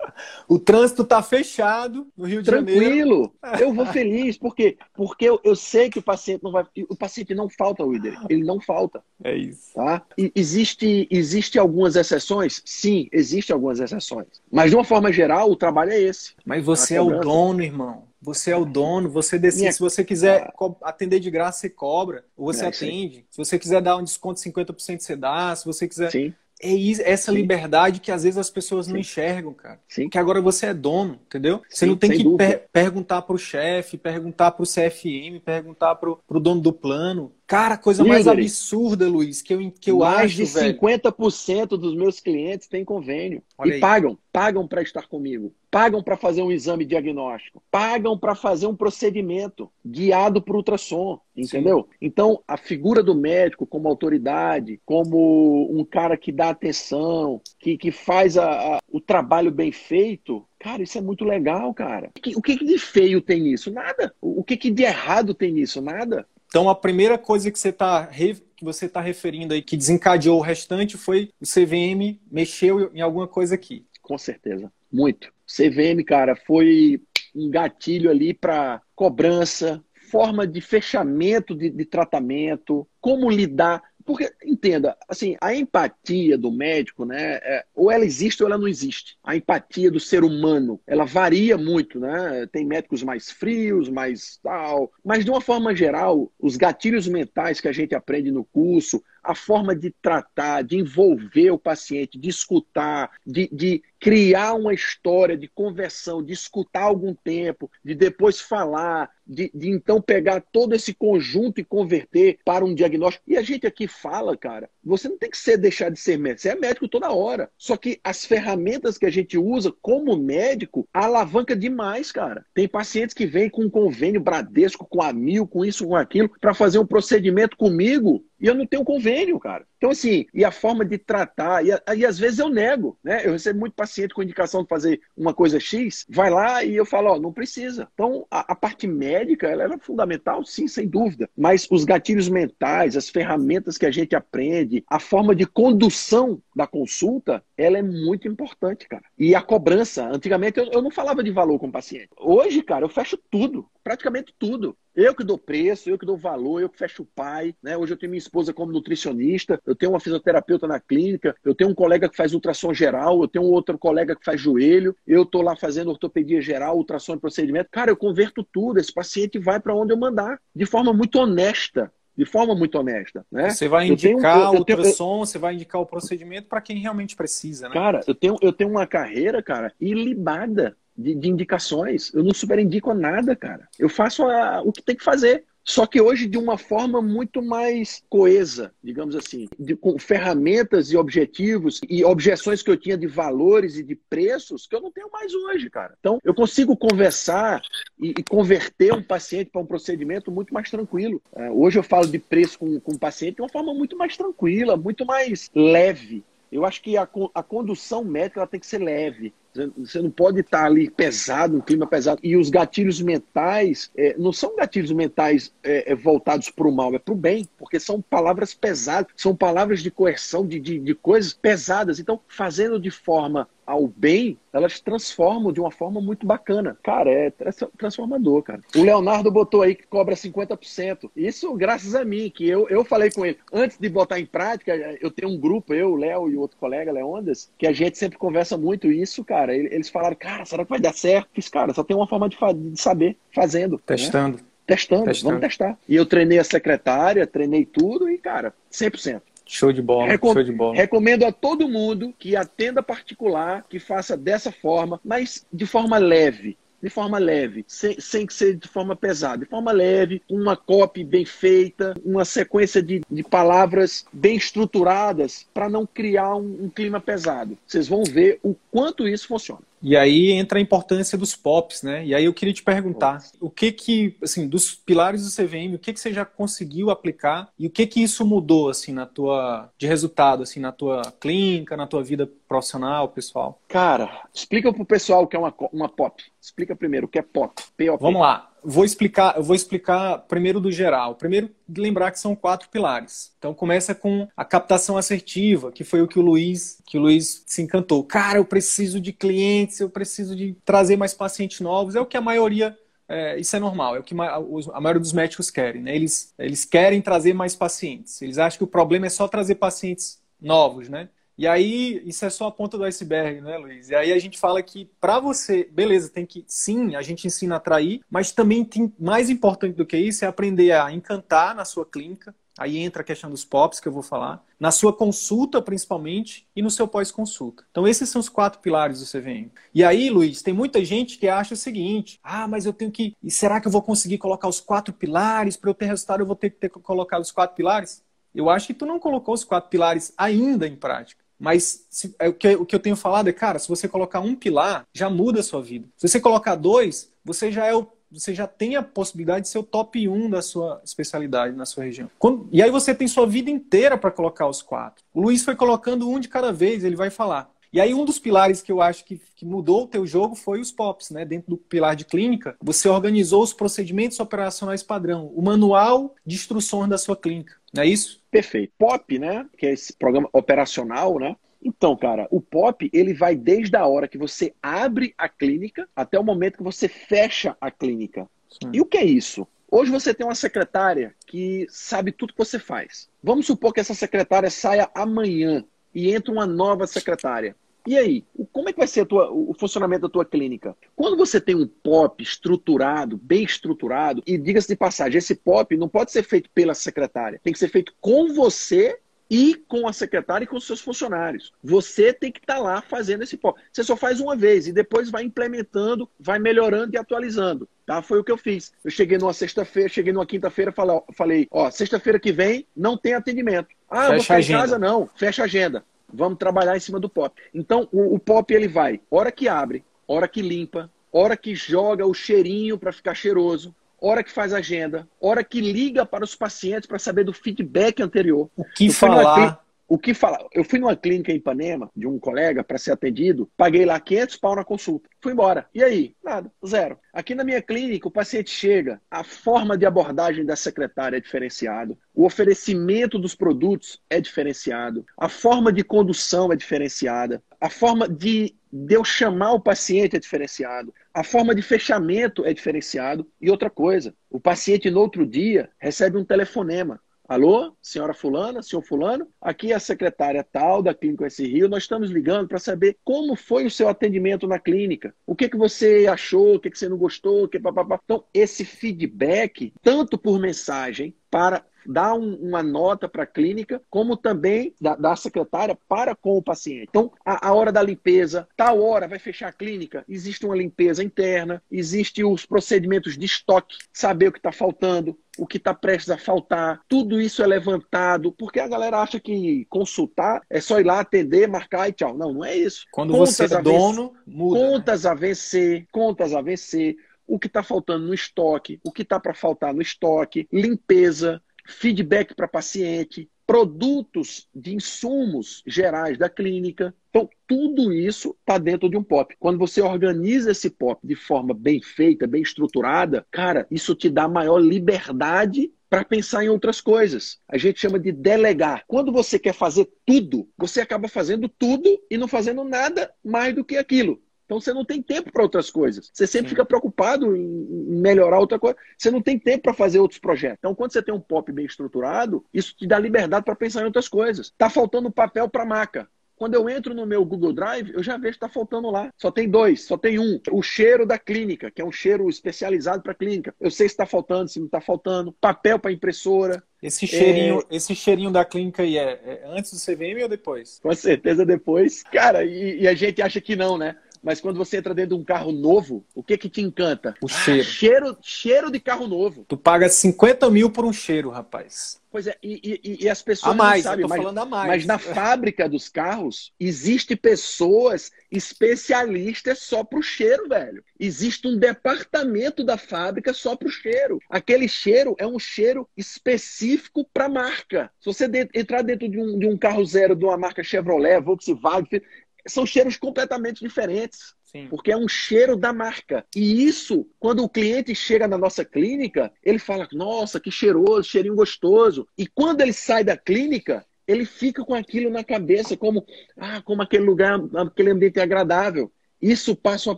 O trânsito tá fechado no Rio de Tranquilo, Janeiro. Tranquilo, (laughs) eu vou feliz, porque, porque eu, eu, sei que o paciente não vai. O paciente não falta, Wider. Ele não falta. É isso. Tá? E existe, existe algumas exceções? Sim, existe algumas exceções. Mas de uma forma geral, o trabalho é esse. Mas você é o dono, irmão. Você é o dono, você decide. Minha... Se você quiser atender de graça, você cobra, ou você é, atende. Sim. Se você quiser dar um desconto de 50%, você dá. Se você quiser. Sim. É essa Sim. liberdade que às vezes as pessoas não enxergam, cara. Sim. Que agora você é dono, entendeu? Você não tem que per perguntar para o chefe, perguntar para o CFM, perguntar para o dono do plano. Cara, coisa mais absurda, Luiz, que eu, que eu mais acho, de 50% velho. dos meus clientes têm convênio. Olha e aí. pagam, pagam para estar comigo. Pagam para fazer um exame diagnóstico. Pagam para fazer um procedimento guiado por ultrassom. Entendeu? Sim. Então, a figura do médico como autoridade, como um cara que dá atenção, que, que faz a, a, o trabalho bem feito, Cara, isso é muito legal, cara. O que, que de feio tem nisso? Nada. O que, que de errado tem nisso? Nada. Então, a primeira coisa que você está que você está referindo aí, que desencadeou o restante, foi o CVM mexeu em alguma coisa aqui. Com certeza, muito. CVM, cara, foi um gatilho ali para cobrança, forma de fechamento de, de tratamento, como lidar Porque, entenda, assim, a empatia do médico, né? É, ou ela existe ou ela não existe. A empatia do ser humano, ela varia muito, né? Tem médicos mais frios, mais tal. Mas, de uma forma geral, os gatilhos mentais que a gente aprende no curso, a forma de tratar, de envolver o paciente, de escutar, de, de criar uma história de conversão, de escutar algum tempo, de depois falar, de, de, então pegar todo esse conjunto e converter para um diagnóstico. E a gente aqui fala, cara, você não tem que ser deixar de ser médico, você é médico toda hora. Só que as ferramentas que a gente usa como médico alavanca demais, cara. Tem pacientes que vêm com um convênio Bradesco, com a Mil, com isso, com aquilo, para fazer um procedimento comigo e eu não tenho convênio, cara. Então, assim, e a forma de tratar, e, e às vezes eu nego, né? Eu recebo muito paciente com indicação de fazer uma coisa X, vai lá e eu falo, ó, não precisa. Então, a, a parte médica, ela é fundamental, sim, sem dúvida. Mas os gatilhos mentais, as ferramentas que a gente aprende, a forma de condução da consulta, ela é muito importante, cara. E a cobrança, antigamente eu, eu não falava de valor com o paciente. Hoje, cara, eu fecho tudo, praticamente tudo. Eu que dou preço, eu que dou valor, eu que fecho o pai. Né? Hoje eu tenho minha esposa como nutricionista, eu tenho uma fisioterapeuta na clínica, eu tenho um colega que faz ultrassom geral, eu tenho outro colega que faz joelho, eu estou lá fazendo ortopedia geral, ultrassom e procedimento. Cara, eu converto tudo. Esse paciente vai para onde eu mandar, de forma muito honesta de forma muito honesta. Né? Você vai indicar tenho, o ultrassom, eu, você vai indicar o procedimento para quem realmente precisa. Né? Cara, eu tenho, eu tenho uma carreira, cara, ilibada de, de indicações. Eu não superindico nada, cara. Eu faço a, o que tem que fazer. Só que hoje de uma forma muito mais coesa, digamos assim, de, com ferramentas e objetivos e objeções que eu tinha de valores e de preços que eu não tenho mais hoje, cara. Então, eu consigo conversar e, e converter um paciente para um procedimento muito mais tranquilo. É, hoje eu falo de preço com, com o paciente de uma forma muito mais tranquila, muito mais leve. Eu acho que a, a condução médica ela tem que ser leve. Você não pode estar ali pesado, um clima pesado. E os gatilhos mentais é, não são gatilhos mentais é, é voltados para o mal, é para o bem, porque são palavras pesadas, são palavras de coerção, de, de, de coisas pesadas. Então, fazendo de forma ao bem, elas transformam de uma forma muito bacana. Cara, é transformador, cara. O Leonardo botou aí que cobra 50%. Isso graças a mim, que eu, eu falei com ele. Antes de botar em prática, eu tenho um grupo, eu, o Léo e o outro colega, Leondas, que a gente sempre conversa muito isso, cara. Eles falaram, cara, será que vai dar certo? Fiz, cara, só tem uma forma de, de saber, fazendo. Testando. Né? Testando, Testando, vamos testar. E eu treinei a secretária, treinei tudo e, cara, 100%. Show de bola, Recom show de bola. Recomendo a todo mundo que atenda particular, que faça dessa forma, mas de forma leve de forma leve, sem, sem ser de forma pesada, de forma leve, uma copy bem feita, uma sequência de, de palavras bem estruturadas para não criar um, um clima pesado. Vocês vão ver o quanto isso funciona. E aí entra a importância dos POPs, né? E aí eu queria te perguntar, o que que, assim, dos pilares do CVM, o que que você já conseguiu aplicar e o que que isso mudou, assim, na tua, de resultado, assim, na tua clínica, na tua vida profissional, pessoal? Cara, explica pro pessoal o que é uma, uma POP. Explica primeiro o que é POP. POP. Vamos lá vou explicar, eu vou explicar primeiro do geral. Primeiro, lembrar que são quatro pilares. Então começa com a captação assertiva, que foi o que o Luiz, que o Luiz se encantou. Cara, eu preciso de clientes, eu preciso de trazer mais pacientes novos. É o que a maioria é, isso é normal, é o que a maioria dos médicos querem. Né? Eles, eles querem trazer mais pacientes. Eles acham que o problema é só trazer pacientes novos, né? E aí, isso é só a ponta do iceberg, né, Luiz? E aí a gente fala que para você, beleza, tem que, sim, a gente ensina a atrair, mas também tem, mais importante do que isso é aprender a encantar na sua clínica. Aí entra a questão dos POPs que eu vou falar, na sua consulta principalmente e no seu pós-consulta. Então esses são os quatro pilares do CVM. E aí, Luiz, tem muita gente que acha o seguinte: ah, mas eu tenho que, e será que eu vou conseguir colocar os quatro pilares para eu ter resultado? Eu vou ter que ter colocado os quatro pilares? Eu acho que tu não colocou os quatro pilares ainda em prática. Mas se, é, o, que, o que eu tenho falado é, cara, se você colocar um pilar, já muda a sua vida. Se você colocar dois, você já é o você já tem a possibilidade de ser o top 1 da sua especialidade na sua região. Quando, e aí você tem sua vida inteira para colocar os quatro. O Luiz foi colocando um de cada vez, ele vai falar. E aí um dos pilares que eu acho que, que mudou o teu jogo foi os POPs, né? Dentro do pilar de clínica, você organizou os procedimentos operacionais padrão, o manual de instruções da sua clínica, não é isso? Perfeito. POP, né? Que é esse programa operacional, né? Então, cara, o POP ele vai desde a hora que você abre a clínica até o momento que você fecha a clínica. Sim. E o que é isso? Hoje você tem uma secretária que sabe tudo que você faz. Vamos supor que essa secretária saia amanhã e entre uma nova secretária. E aí, como é que vai ser tua, o funcionamento da tua clínica? Quando você tem um POP estruturado, bem estruturado, e diga-se de passagem, esse POP não pode ser feito pela secretária, tem que ser feito com você e com a secretária e com os seus funcionários. Você tem que estar tá lá fazendo esse POP. Você só faz uma vez e depois vai implementando, vai melhorando e atualizando. Tá? Foi o que eu fiz. Eu cheguei numa sexta-feira, cheguei numa quinta-feira, falei, ó, sexta-feira que vem não tem atendimento. Ah, Fecha vou ficar em casa? Não. Fecha a agenda. Vamos trabalhar em cima do POP. Então, o, o POP ele vai, hora que abre, hora que limpa, hora que joga o cheirinho para ficar cheiroso, hora que faz agenda, hora que liga para os pacientes para saber do feedback anterior. O que falar? O que falar? Eu fui numa clínica em Ipanema, de um colega, para ser atendido, paguei lá 500 pau na consulta. Fui embora. E aí? Nada, zero. Aqui na minha clínica, o paciente chega, a forma de abordagem da secretária é diferenciado, o oferecimento dos produtos é diferenciado, a forma de condução é diferenciada, a forma de, de eu chamar o paciente é diferenciado, a forma de fechamento é diferenciado. E outra coisa, o paciente no outro dia recebe um telefonema. Alô, senhora fulana, senhor fulano, aqui é a secretária tal da Clínica S Rio, nós estamos ligando para saber como foi o seu atendimento na clínica, o que, que você achou, o que, que você não gostou, que papapá. Então, esse feedback, tanto por mensagem, para dar um, uma nota para a clínica, como também da, da, secretária para com o paciente. Então, a, a, hora da limpeza, tal hora vai fechar a clínica, existe uma limpeza interna, existe os procedimentos de estoque, saber o que está faltando, o que está prestes a faltar, tudo isso é levantado, porque a galera acha que consultar é só ir lá atender, marcar e tchau. Não, não é isso. Quando contas você é dono, muda. Né? Contas né? a vencer, contas a vencer, o que está faltando no estoque, o que está para faltar no estoque, limpeza, feedback para paciente, produtos de insumos gerais da clínica. Então, tudo isso está dentro de um POP. Quando você organiza esse POP de forma bem feita, bem estruturada, cara, isso te dá maior liberdade para pensar em outras coisas. A gente chama de delegar. Quando você quer fazer tudo, você acaba fazendo tudo e não fazendo nada mais do que aquilo. Então você não tem tempo para outras coisas. Você sempre Sim. fica preocupado em melhorar outra coisa. Você não tem tempo para fazer outros projetos. Então quando você tem um pop bem estruturado, isso te dá liberdade para pensar em outras coisas. Tá faltando papel para maca. Quando eu entro no meu Google Drive, eu já vejo que está faltando lá. Só tem dois, só tem um. O cheiro da clínica, que é um cheiro especializado para clínica. Eu sei se está faltando, se não está faltando. Papel para impressora. Esse cheirinho, é... esse cheirinho da clínica aí é, é, antes do CVM ou depois? Com certeza depois. Cara, e, e a gente acha que não, né? Mas quando você entra dentro de um carro novo, o que que te encanta? O cheiro. Ah, cheiro, cheiro de carro novo. Tu paga 50 mil por um cheiro, rapaz. Pois é, e, e, e as pessoas a mais, não sabem, mas, falando a mais. mas na fábrica dos carros, existe pessoas especialistas só pro cheiro, velho. Existe um departamento da fábrica só pro cheiro. Aquele cheiro é um cheiro específico para marca. Se você de, entrar dentro de um, de um carro zero de uma marca Chevrolet, Volkswagen, são cheiros completamente diferentes. Sim. Porque é um cheiro da marca. E isso, quando o cliente chega na nossa clínica, ele fala: Nossa, que cheiroso, cheirinho gostoso. E quando ele sai da clínica, ele fica com aquilo na cabeça, como, ah, como aquele lugar, aquele ambiente é agradável. Isso passa uma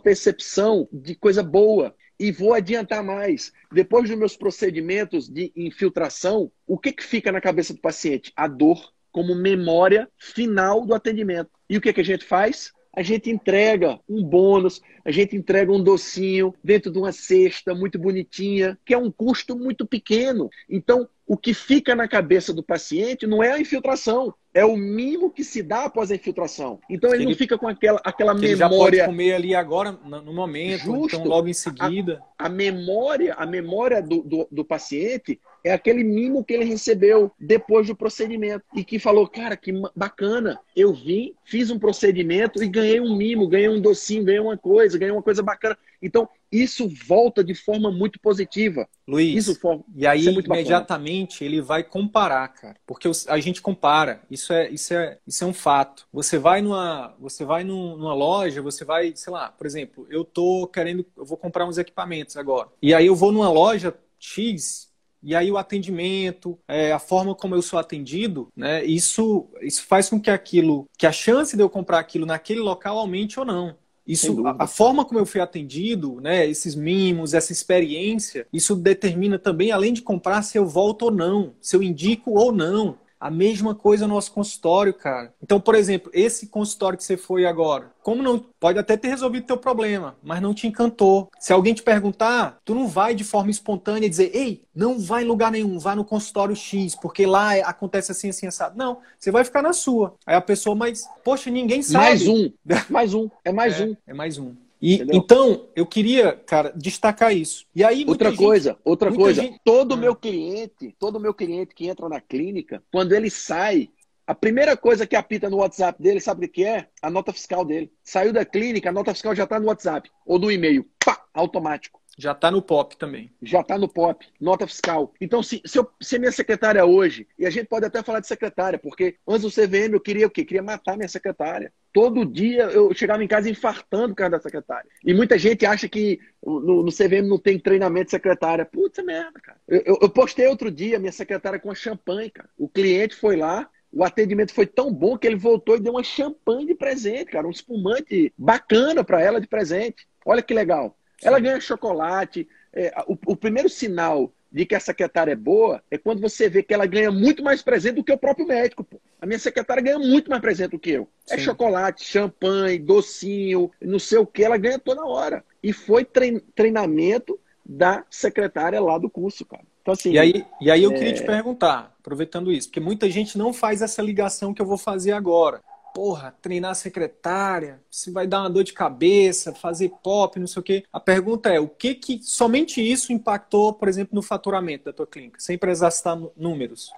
percepção de coisa boa. E vou adiantar mais. Depois dos meus procedimentos de infiltração, o que, que fica na cabeça do paciente? A dor como memória final do atendimento. E o que, que a gente faz? A gente entrega um bônus, a gente entrega um docinho dentro de uma cesta muito bonitinha, que é um custo muito pequeno. Então, o que fica na cabeça do paciente não é a infiltração, é o mimo que se dá após a infiltração. Então ele, ele não fica com aquela, aquela memória. Ele já pode comer ali agora, no momento, então Justo. então logo em seguida. A, a memória, a memória do, do, do, paciente é aquele mimo que ele recebeu depois do procedimento e que falou, cara, que bacana, eu vim, fiz um procedimento e ganhei um mimo, ganhei um docinho, ganhei uma coisa, ganhei uma coisa bacana. Então, isso volta de forma muito positiva. Luiz, isso for... e aí é imediatamente ele vai comparar, cara. Porque a gente compara, isso é, isso é, isso é um fato. Você vai numa, você vai numa loja, você vai, sei lá, por exemplo, eu tô querendo, eu vou comprar uns equipamentos agora. E aí eu vou numa loja X, e aí o atendimento, é, a forma como eu sou atendido, né, isso, isso faz com que aquilo, que a chance de eu comprar aquilo naquele local aumente ou não. Isso, a, a, forma como eu fui atendido, né, esses mimos, essa experiência, isso determina também, além de comprar, se eu volto ou não, se eu indico ou não. A mesma coisa no nosso consultório, cara. Então, por exemplo, esse consultório que você foi agora, como não pode até ter resolvido teu problema, mas não te encantou. Se alguém te perguntar, tu não vai de forma espontânea dizer, ei, não vai em lugar nenhum, vá no consultório X, porque lá acontece assim, assim, assado. Não, você vai ficar na sua. Aí a pessoa, mas, poxa, ninguém sabe. Mais um, (laughs) mais um, é mais é, um. É mais um. E, então, eu queria, cara, destacar isso. E aí, outra coisa, gente, outra coisa, gente... todo ah. meu cliente, todo meu cliente que entra na clínica, quando ele sai, a primeira coisa que apita no WhatsApp dele, sabe o que é? A nota fiscal dele. Saiu da clínica, a nota fiscal já está no WhatsApp ou no e-mail, pá, automático. Já está no POP também. Já está no POP, nota fiscal. Então, se, se, eu, se minha secretária hoje, e a gente pode até falar de secretária, porque antes do CVM eu queria o quê? Queria matar minha secretária. Todo dia eu chegava em casa infartando por causa da secretária. E muita gente acha que no, no CVM não tem treinamento de secretária. Putz, é merda, cara. Eu, eu, eu postei outro dia minha secretária com a champanhe, cara. O cliente foi lá, o atendimento foi tão bom que ele voltou e deu uma champanhe de presente, cara, um espumante bacana para ela de presente. Olha que legal. Ela ganha chocolate. É, o, o, primeiro sinal de que a secretária é boa é quando você vê que ela ganha muito mais presente do que o próprio médico. Pô. A minha secretária ganha muito mais presente do que eu. É Sim. É chocolate, champanhe, docinho, não sei o que, ela ganha toda hora. E foi treinamento da secretária lá do curso, cara. Então, assim, e aí, e aí eu é... queria te perguntar, aproveitando isso, porque muita gente não faz essa ligação que eu vou fazer agora porra, treinar secretária, se vai dar uma dor de cabeça, fazer pop, não sei o quê. A pergunta é, o que que somente isso impactou, por exemplo, no faturamento da tua clínica, sem precisar citar números?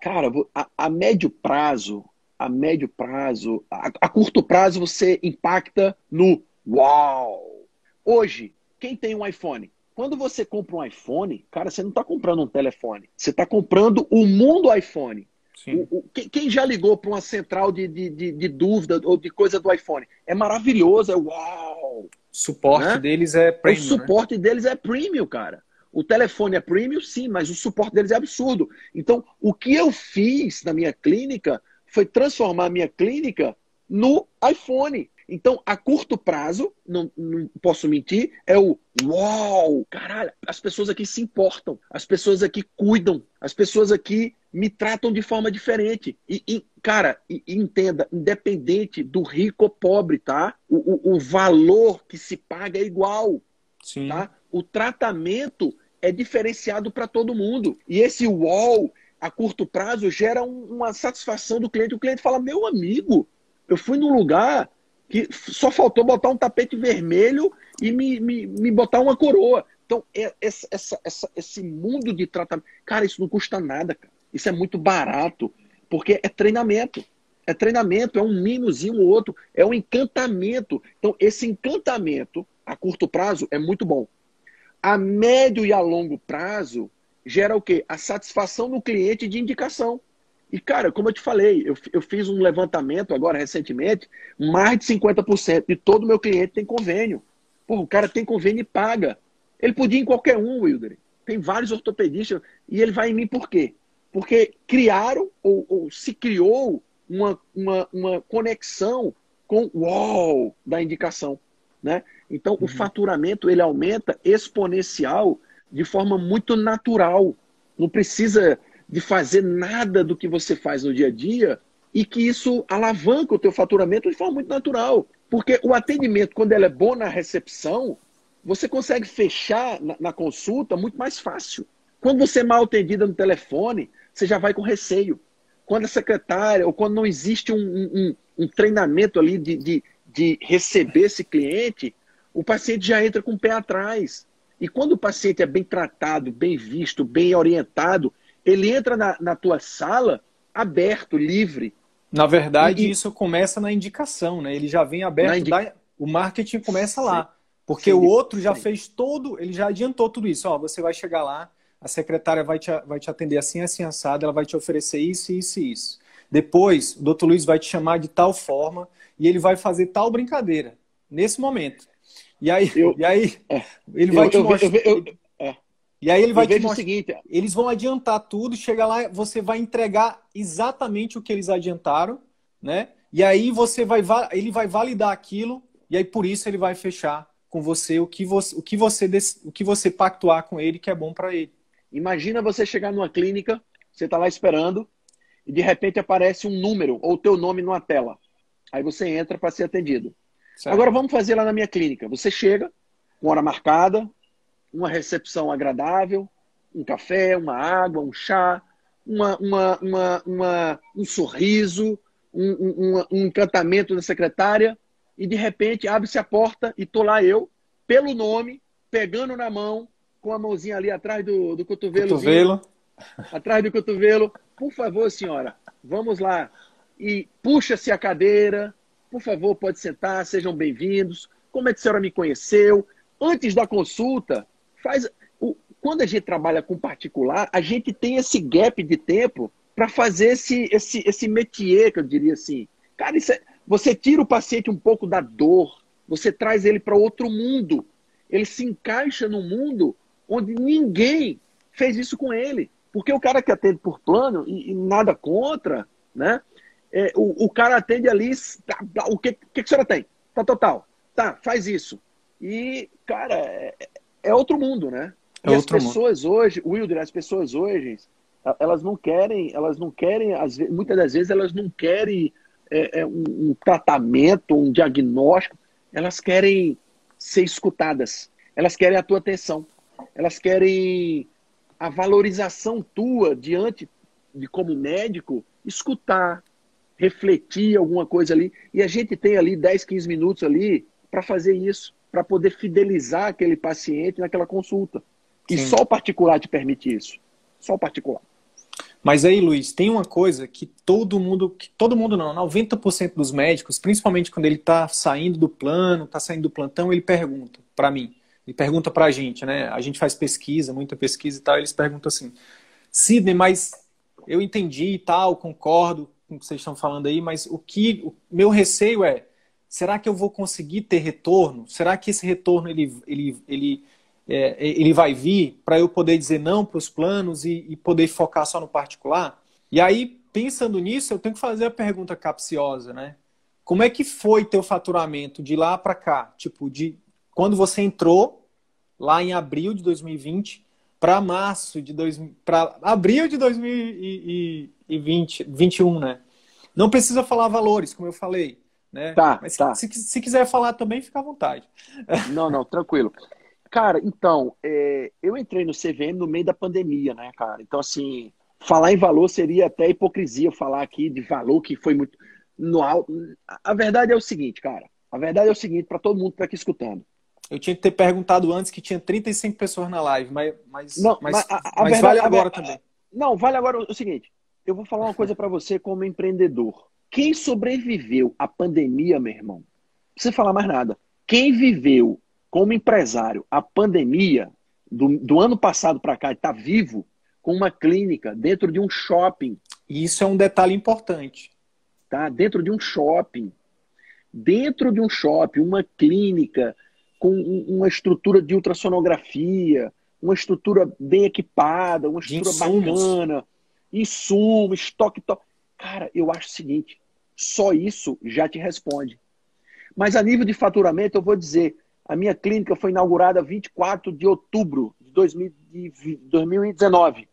Cara, a, a médio prazo, a médio prazo, a, a curto prazo você impacta no uau. Hoje, quem tem um iPhone? Quando você compra um iPhone, cara, você não está comprando um telefone. Você está comprando o mundo iPhone. O, o, quem já ligou para uma central de, de, de, de, dúvida ou de coisa do iPhone? É maravilhoso, é uau! O suporte né? deles é premium. O suporte né? deles é premium, cara. O telefone é premium, sim, mas o suporte deles é absurdo. Então, o que eu fiz na minha clínica foi transformar a minha clínica no iPhone. Então, a curto prazo, não, não, posso mentir, é o uau, caralho, as pessoas aqui se importam, as pessoas aqui cuidam, as pessoas aqui me tratam de forma diferente. E, e cara, e, entenda, independente do rico ou pobre, tá? O, o, o valor que se paga é igual. Sim. Tá? O tratamento é diferenciado para todo mundo. E esse uau, a curto prazo, gera um, uma satisfação do cliente. O cliente fala: meu amigo, eu fui num lugar que só faltou botar um tapete vermelho e me, me, me botar uma coroa. Então, é, essa, essa, esse mundo de tratamento. Cara, isso não custa nada, cara. Isso é muito barato, porque é treinamento. É treinamento, é um mimozinho ou outro, é um encantamento. Então, esse encantamento a curto prazo é muito bom. A médio e a longo prazo gera o quê? A satisfação do cliente de indicação. E, cara, como eu te falei, eu, eu fiz um levantamento agora recentemente, mais de 50% de todo meu cliente tem convênio. Pô, o cara tem convênio e paga. Ele podia ir em qualquer um, Wilder. Tem vários ortopedistas e ele vai em mim por quê? Porque criaram ou, ou se criou uma, uma, uma conexão com o UOL da indicação. Né? Então, uhum. o faturamento ele aumenta exponencial de forma muito natural. Não precisa de fazer nada do que você faz no dia a dia e que isso alavanca o teu faturamento de forma muito natural. Porque o atendimento, quando ele é bom na recepção, você consegue fechar na, na consulta muito mais fácil. Quando você é mal atendida no telefone, você já vai com receio. Quando a secretária, ou quando não existe um, um, um treinamento ali de, de, de receber esse cliente, o paciente já entra com o pé atrás. E quando o paciente é bem tratado, bem visto, bem orientado, ele entra na, na tua sala aberto, livre. Na verdade, e, isso começa na indicação, né? Ele já vem aberto, indica... da... o marketing começa lá. Porque sim, o outro já sim. fez todo, ele já adiantou tudo isso. Ó, você vai chegar lá, a secretária vai te, vai te atender assim, assim, assado, ela vai te oferecer isso, isso e isso. Depois, o doutor Luiz vai te chamar de tal forma e ele vai fazer tal brincadeira, nesse momento. E aí, eu, e aí é, ele vai eu, te mostrar... É. E aí ele vai te mostrar... o seguinte... Eles vão adiantar tudo, chega lá, você vai entregar exatamente o que eles adiantaram, né? E aí você vai, ele vai validar aquilo, e aí por isso ele vai fechar com você o que você o que você o que você pactuar com ele que é bom para ele. Imagina você chegar numa clínica, você está lá esperando e de repente aparece um número ou teu nome numa tela. Aí você entra para ser atendido. Certo. Agora vamos fazer lá na minha clínica. Você chega, com hora marcada, uma recepção agradável, um café, uma água, um chá, uma, uma, uma, uma um sorriso, um, um, um encantamento da secretária, e de repente abre-se a porta e tô lá eu, pelo nome, pegando na mão, com a mãozinha ali atrás do, do cotovelo. Cotovelo. Atrás do cotovelo. Por favor, senhora, vamos lá. E puxa-se a cadeira. Por favor, pode sentar, sejam bem-vindos. Como é que a senhora me conheceu? Antes da consulta, faz. O, quando a gente trabalha com particular, a gente tem esse gap de tempo para fazer esse, esse, esse métier, que eu diria assim. Cara, é, você tira o paciente um pouco da dor, você traz ele para outro mundo. Ele se encaixa no mundo onde ninguém fez isso com ele. Porque o cara que atende por plano, e, e nada contra, né? É, o, o, cara atende ali, tá, tá, o que, que, que a senhora tem? Tá total. Tá, faz isso. E, cara, é, é outro mundo, né? É e as pessoas mundo. hoje, Wilder, as pessoas hoje, elas não querem, elas não querem, às vezes, muitas das vezes elas não querem é, é, um, um tratamento, um diagnóstico, elas querem ser escutadas, elas querem a tua atenção, elas querem a valorização tua diante de como médico, escutar, refletir alguma coisa ali. E a gente tem ali 10, 15 minutos ali para fazer isso, para poder fidelizar aquele paciente naquela consulta. E Sim. só o particular te permite isso. Só o particular. Mas aí, Luiz, tem uma coisa que todo mundo, que todo mundo não, 90% dos médicos, principalmente quando ele está saindo do plano, está saindo do plantão, ele pergunta para mim, ele pergunta para a gente, né? A gente faz pesquisa, muita pesquisa e tal, eles perguntam assim, Sidney, mas eu entendi e tal, concordo com o que vocês estão falando aí, mas o que, o meu receio é, será que eu vou conseguir ter retorno? Será que esse retorno ele, ele, ele é, ele vai vir para eu poder dizer não para os planos e, e, poder focar só no particular? E aí, pensando nisso, eu tenho que fazer a pergunta capciosa, né? Como é que foi teu faturamento de lá para cá? Tipo, de quando você entrou lá em abril de 2020 para março de dois, para abril de 2020, 21, né? Não precisa falar valores, como eu falei, né? Tá, Mas tá. Se, se quiser falar também, fica à vontade. (laughs) Não, não, tranquilo. Cara, então, é, eu entrei no CVM no meio da pandemia, né, cara? Então, assim, falar em valor seria até hipocrisia falar aqui de valor que foi muito. No alto. A verdade é o seguinte, cara. A verdade é o seguinte, para todo mundo que tá aqui escutando. Eu tinha que ter perguntado antes que tinha 35 pessoas na live, mas, mas, não, mas, mas, a, a mas verdade, vale agora também. Não, vale agora o seguinte. Eu vou falar uma coisa para você como empreendedor. Quem sobreviveu à pandemia, meu irmão, não precisa falar mais nada. Quem viveu como empresário, a pandemia do, do ano passado para cá está vivo com uma clínica dentro de um shopping. E isso é um detalhe importante. Tá? Dentro de um shopping. Dentro de um shopping, uma clínica com uma estrutura de ultrassonografia, uma estrutura bem equipada, uma estrutura bacana, insumo, estoque. To... Cara, eu acho o seguinte: só isso já te responde. Mas a nível de faturamento, eu vou dizer, a minha clínica foi inaugurada 24 de outubro de 2019.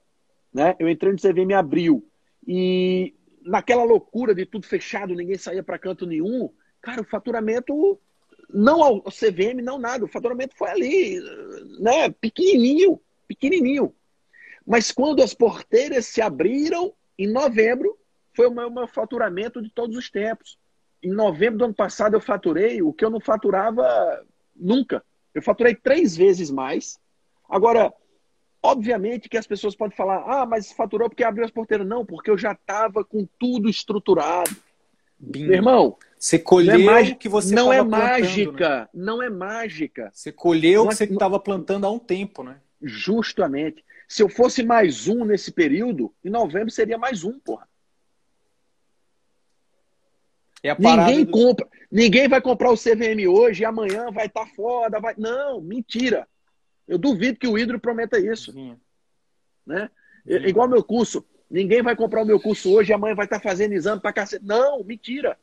Né? Eu entrei no CVM em abril. E naquela loucura de tudo fechado, ninguém saía para canto nenhum, cara, o faturamento, não ao CVM, não nada, o faturamento foi ali, né, pequenininho, pequenininho. Mas quando as porteiras se abriram, em novembro, foi o meu faturamento de todos os tempos. Em novembro do ano passado eu faturei o que eu não faturava Nunca. Eu faturei três vezes mais. Agora, obviamente que as pessoas podem falar, ah, mas faturou porque abriu as porteiras. Não, porque eu já estava com tudo estruturado. Bingo. Meu irmão, você colheu não é que você não é mágica, né? não é mágica. Você colheu o que você estava plantando há um tempo, né? Justamente. Se eu fosse mais um nesse período, em novembro seria mais um, porra. É ninguém do... compra, ninguém vai comprar o CVM hoje e amanhã vai estar tá foda, vai. Não, mentira. Eu duvido que o Hidro prometa isso. Sim. Né? Sim. Igual meu curso. Ninguém vai comprar o meu curso hoje e amanhã vai estar tá fazendo exame para cacete. Não, mentira.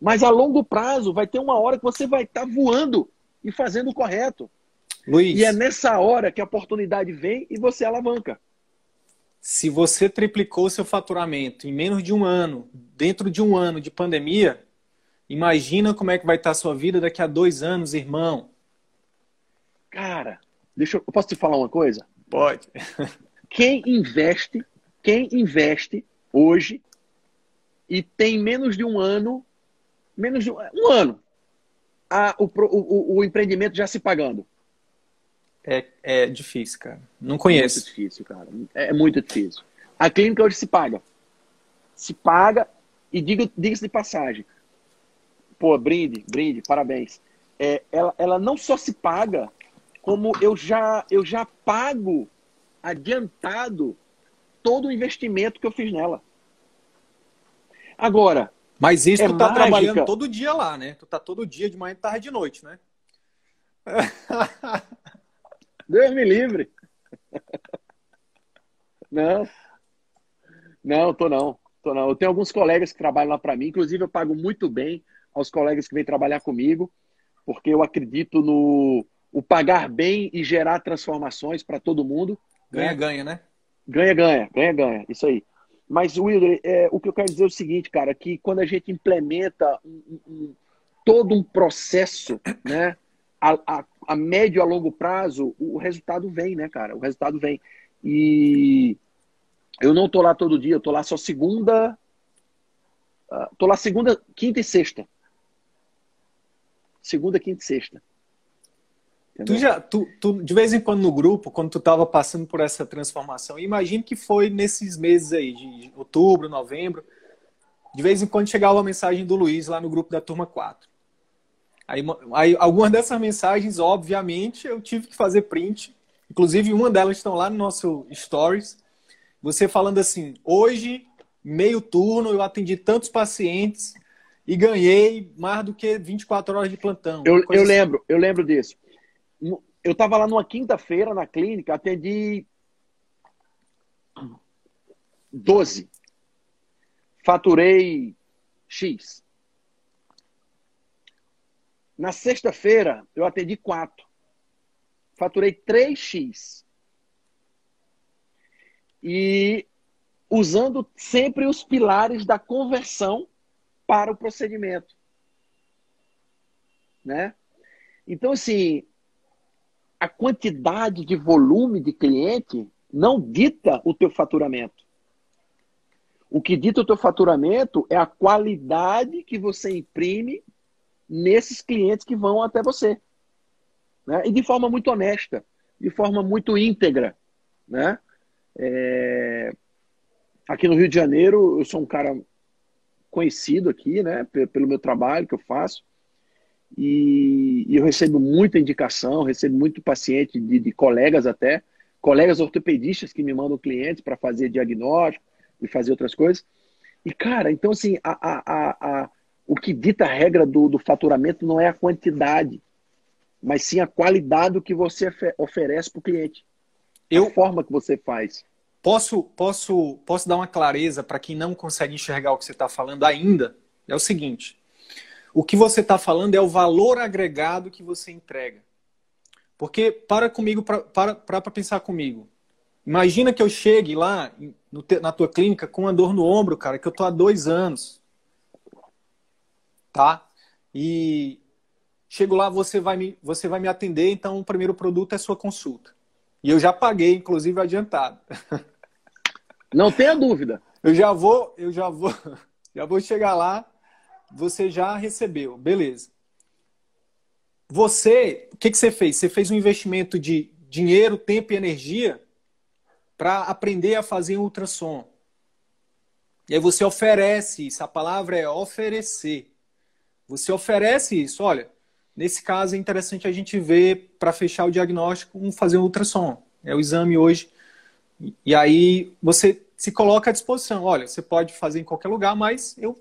Mas a longo prazo vai ter uma hora que você vai estar tá voando e fazendo o correto. Luiz. E é nessa hora que a oportunidade vem e você alavanca. Se você triplicou seu faturamento em menos de um ano, dentro de um ano de pandemia, imagina como é que vai estar a sua vida daqui a dois anos, irmão. Cara, deixa eu, eu posso te falar uma coisa? Pode. (laughs) Quem investe, quem investe hoje e tem menos de um ano, menos de um, um ano, a, o, o, o empreendimento já se pagando. É, é difícil, cara. Não conheço. É muito difícil, cara. É muito difícil. A clínica hoje se paga. Se paga e diga-se diga de passagem. Pô, brinde, brinde, parabéns. É, ela, ela não só se paga, como eu já, eu já pago adiantado todo o investimento que eu fiz nela. Agora. Mas isso é tu tá mágica. trabalhando todo dia lá, né? Tu tá todo dia de manhã, tarde e de noite, né? (laughs) Deus me livre. Não. Não, tô não. Tô não. Eu tenho alguns colegas que trabalham lá para mim, inclusive eu pago muito bem aos colegas que vêm trabalhar comigo, porque eu acredito no o pagar bem e gerar transformações para todo mundo. Ganha, né? ganha, né? Ganha, ganha, ganha, ganha. Isso aí. Mas, Wilder, é, o que eu quero dizer é o seguinte, cara, que quando a gente implementa um, um, todo um processo, né? A, a, a médio a longo prazo, o resultado vem, né, cara? O resultado vem. E eu não tô lá todo dia, eu tô lá só segunda. Uh, tô lá segunda, quinta e sexta. Segunda, quinta e sexta. Tu já, tu, tu, de vez em quando no grupo, quando tu estava passando por essa transformação, imagino que foi nesses meses aí, de outubro, novembro, de vez em quando chegava a mensagem do Luiz lá no grupo da turma 4. Aí, aí algumas dessas mensagens, obviamente, eu tive que fazer print. Inclusive, uma delas estão lá no nosso Stories. Você falando assim, hoje, meio turno, eu atendi tantos pacientes e ganhei mais do que 24 horas de plantão. Eu, eu assim. lembro, eu lembro disso. Eu estava lá numa quinta-feira na clínica, atendi 12. Faturei X. Na sexta-feira, eu atendi 4. Faturei 3X. E usando sempre os pilares da conversão para o procedimento. Né? Então, assim, a quantidade de volume de cliente não dita o teu faturamento. O que dita o teu faturamento é a qualidade que você imprime nesses clientes que vão até você. Né? E de forma muito honesta, de forma muito íntegra. Né? É... Aqui no Rio de Janeiro, eu sou um cara conhecido aqui, né, pelo meu trabalho que eu faço. E, e eu recebo muita indicação, recebo muito paciente de, de, colegas até, colegas ortopedistas que me mandam clientes para fazer diagnóstico e fazer outras coisas. E, cara, então, assim, a, a, a, o que dita a regra do, do faturamento não é a quantidade, mas sim a qualidade do que você oferece para o cliente. Eu, a forma que você faz. Posso, posso, posso dar uma clareza para quem não consegue enxergar o que você está falando ainda? É o seguinte: o que você está falando é o valor agregado que você entrega. Porque, para comigo, para, para, pensar comigo. Imagina que eu chegue lá no, na tua clínica com uma dor no ombro, cara, que eu tô há dois anos. Tá? E chego lá, você vai me, você vai me atender, então o primeiro produto é sua consulta. E eu já paguei, inclusive, adiantado. Não tenha dúvida. Eu já vou, eu já vou, (laughs) já vou chegar lá você já recebeu, beleza. Você, o que, que você fez? Você fez um investimento de dinheiro, tempo e energia para aprender a fazer um ultrassom. E aí você oferece isso, a palavra é oferecer. Você oferece isso, olha, nesse caso é interessante a gente ver para fechar o diagnóstico, um fazer um ultrassom. É o exame hoje. E aí você se coloca à disposição. Olha, você pode fazer em qualquer lugar, mas eu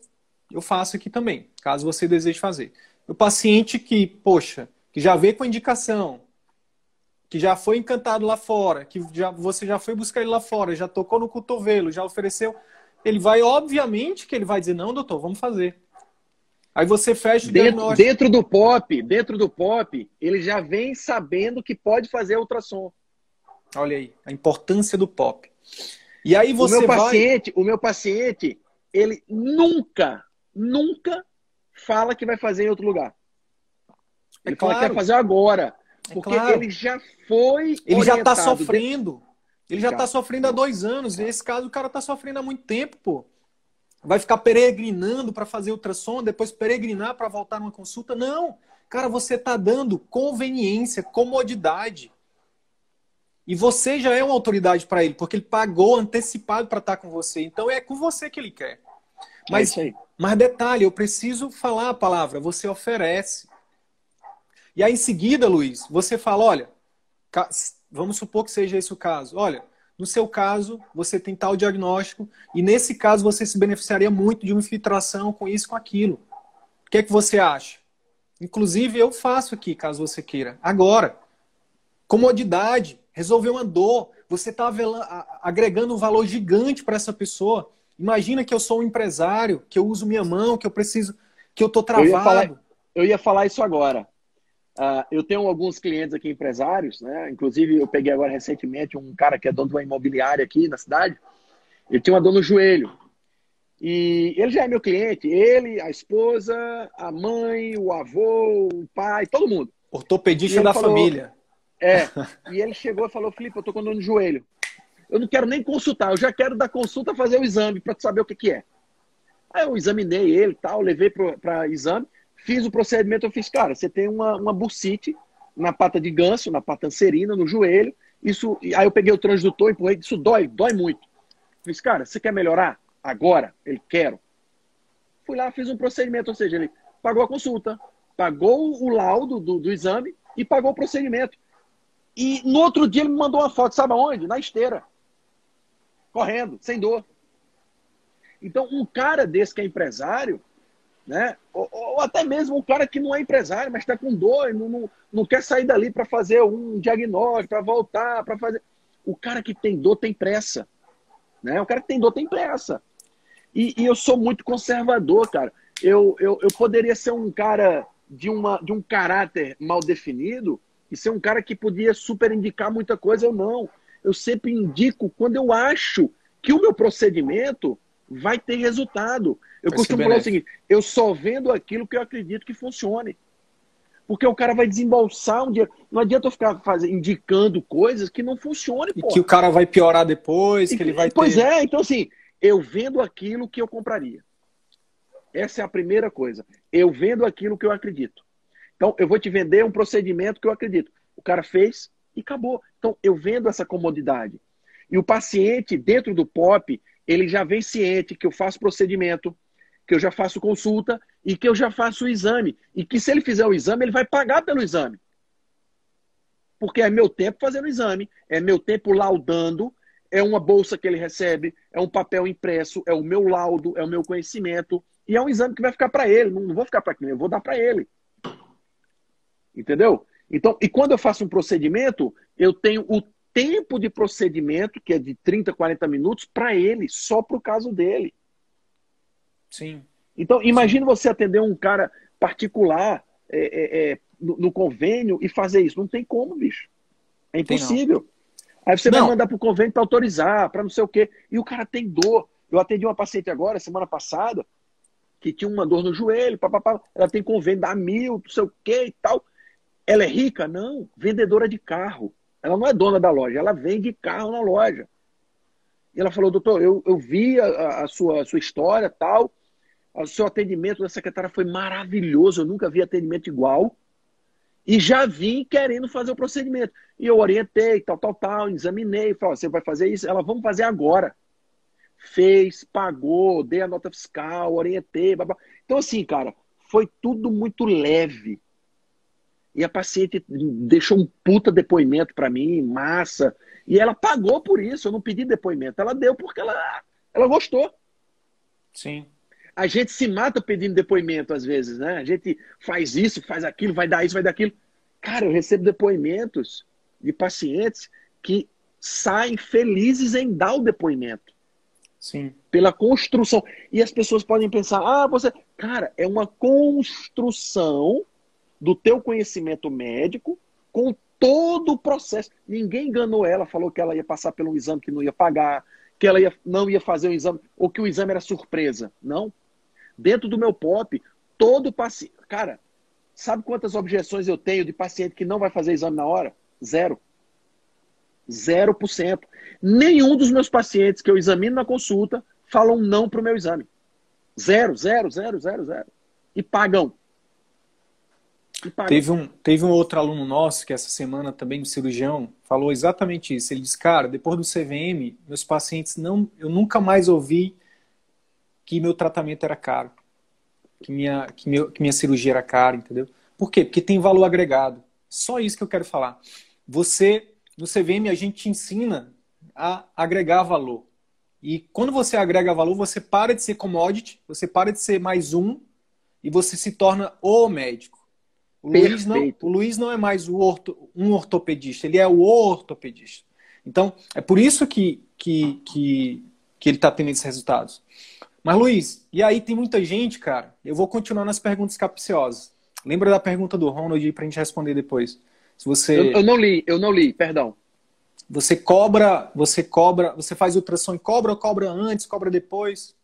eu faço aqui também, caso você deseje fazer. O paciente que, poxa, que já veio com indicação, que já foi encantado lá fora, que já, você já foi buscar ele lá fora, já tocou no cotovelo, já ofereceu, ele vai, obviamente, que ele vai dizer, não, doutor, vamos fazer. Aí você fecha o dentro, dentro do pop, dentro do pop, ele já vem sabendo que pode fazer ultrassom. Olha aí, a importância do pop. E aí você o meu vai... paciente, o meu paciente, ele nunca, nunca fala que vai fazer em outro lugar. Ele é fala claro. que vai fazer agora. É porque claro. ele já foi. Ele já está sofrendo. Ele já está sofrendo há dois anos. Nesse caso, o cara está sofrendo há muito tempo, pô. Vai ficar peregrinando para fazer ultrassom, depois peregrinar para voltar numa consulta? Não. Cara, você está dando conveniência, comodidade. E você já é uma autoridade para ele, porque ele pagou antecipado para estar tá com você. Então é com você que ele quer. É mas, é mas detalhe, eu preciso falar a palavra. Você oferece. E aí em seguida, Luiz, você fala: olha, vamos supor que seja esse o caso. Olha, no seu caso, você tem tal diagnóstico, e nesse caso você se beneficiaria muito de uma infiltração com isso, com aquilo. O que é que você acha? Inclusive, eu faço aqui, caso você queira. Agora, comodidade resolver uma dor. Você está agregando um valor gigante para essa pessoa. Imagina que eu sou um empresário, que eu uso minha mão, que eu preciso, que eu estou travado. Eu ia, falar, eu ia falar isso agora. Uh, eu tenho alguns clientes aqui, empresários, né? Inclusive, eu peguei agora recentemente um cara que é dono de uma imobiliária aqui na cidade. Ele tinha uma dor no joelho. E ele já é meu cliente. Ele, a esposa, a mãe, o avô, o pai, todo mundo. Ortopedista da falou, família. É. (laughs) E ele chegou e falou: Felipe, eu tô com dor no joelho. Eu não quero nem consultar, eu já quero dar consulta fazer o exame para saber o que, que é. Aí eu examinei ele tal, levei para exame, fiz o procedimento. Eu fiz, cara, você tem uma, uma bursite na pata de ganso, na pata anserina, no joelho. Isso, aí eu peguei o transdutor, empurrei, isso dói, dói muito. Fiz, cara, você quer melhorar? Agora? Ele, quero. Fui lá, fiz um procedimento, ou seja, ele pagou a consulta, pagou o laudo do, do exame e pagou o procedimento. E no outro dia ele me mandou uma foto, sabe aonde? Na esteira. Correndo, sem dor. Então, um cara desse que é empresário, né? Ou, ou até mesmo um cara que não é empresário, mas está com dor, não, não, não quer sair dali para fazer um diagnóstico, para voltar, para fazer. O cara que tem dor tem pressa. Né? O cara que tem dor tem pressa. E, e eu sou muito conservador, cara. Eu, eu, eu poderia ser um cara de, uma, de um caráter mal definido, e ser um cara que podia super indicar muita coisa ou não. Eu sempre indico quando eu acho que o meu procedimento vai ter resultado. Eu vai costumo falar o seguinte: eu só vendo aquilo que eu acredito que funcione. Porque o cara vai desembolsar um dia. Não adianta eu ficar fazendo, indicando coisas que não funcionem. E que o cara vai piorar depois, que ele vai Pois ter... é, então assim, eu vendo aquilo que eu compraria. Essa é a primeira coisa. Eu vendo aquilo que eu acredito. Então, eu vou te vender um procedimento que eu acredito. O cara fez e acabou. Então, eu vendo essa comodidade. E o paciente, dentro do POP, ele já vem ciente que eu faço procedimento, que eu já faço consulta e que eu já faço o exame. E que se ele fizer o exame, ele vai pagar pelo exame. Porque é meu tempo fazendo o exame, é meu tempo laudando, é uma bolsa que ele recebe, é um papel impresso, é o meu laudo, é o meu conhecimento. E é um exame que vai ficar para ele. Não, vou ficar para mim, eu vou dar para ele. Entendeu? Então, e quando eu faço um procedimento, eu tenho o tempo de procedimento, que é de 30, 40 minutos, para ele, só para o caso dele. Sim. Então, imagine você atender um cara particular é, é, é, no, no, convênio e fazer isso. Não tem como, bicho. É impossível. Aí você não. vai mandar para o convênio para autorizar, para não sei o quê. E o cara tem dor. Eu atendi uma paciente agora, semana passada, que tinha uma dor no joelho, papapá. ela tem convênio, dá mil, não sei o quê e tal. Ela é rica? Não, vendedora de carro. Ela não é dona da loja, ela vende carro na loja. E ela falou, doutor, eu, eu vi a, a sua, a sua história tal, o seu atendimento da secretária foi maravilhoso, eu nunca vi atendimento igual. E já vim querendo fazer o procedimento. E eu orientei, tal, tal, tal, examinei, falei, você vai fazer isso? Ela, vamos fazer agora. Fez, pagou, dei a nota fiscal, orientei, blá, blá. Então, assim, cara, foi tudo muito leve. E a paciente deixou um puta depoimento para mim, massa. E ela pagou por isso, eu não pedi depoimento. Ela deu porque ela, ela gostou. Sim. A gente se mata pedindo depoimento às vezes, né? A gente faz isso, faz aquilo, vai dar isso, vai dar aquilo. Cara, eu recebo depoimentos de pacientes que saem felizes em dar o depoimento. Sim. Pela construção. E as pessoas podem pensar: ah, você. Cara, é uma construção do teu conhecimento médico com todo o processo. Ninguém enganou ela, falou que ela ia passar por um exame que não ia pagar, que ela ia, não ia fazer o exame, ou que o exame era surpresa. Não. Dentro do meu POP, todo paciente. Cara, sabe quantas objeções eu tenho de paciente que não vai fazer exame na hora? Zero. Zero por cento. Nenhum dos meus pacientes que eu examino na consulta falam não para o meu exame. Zero, zero, zero, zero, zero. E pagam. Teve um, teve um outro aluno nosso que essa semana também, um cirurgião, falou exatamente isso. Ele disse, cara, depois do CVM, meus pacientes não, eu nunca mais ouvi que meu tratamento era caro, que minha, que, meu, que minha cirurgia era cara, entendeu? Por quê? Porque tem valor agregado. Só isso que eu quero falar. Você, no CVM, a gente te ensina a agregar valor. E quando você agrega valor, você para de ser commodity, você para de ser mais um e você se torna o médico. O Luiz, não, o Luiz não é mais orto, um ortopedista, ele é o ortopedista. Então, é por isso que, que, que, que ele está tendo esses resultados. Mas, Luiz, e aí tem muita gente, cara. Eu vou continuar nas perguntas capciosas. Lembra da pergunta do Ronald para a gente responder depois? Se você... Eu, eu, não li, eu não li, perdão. Você cobra, você cobra, você faz ultrassom e cobra ou cobra antes, cobra depois?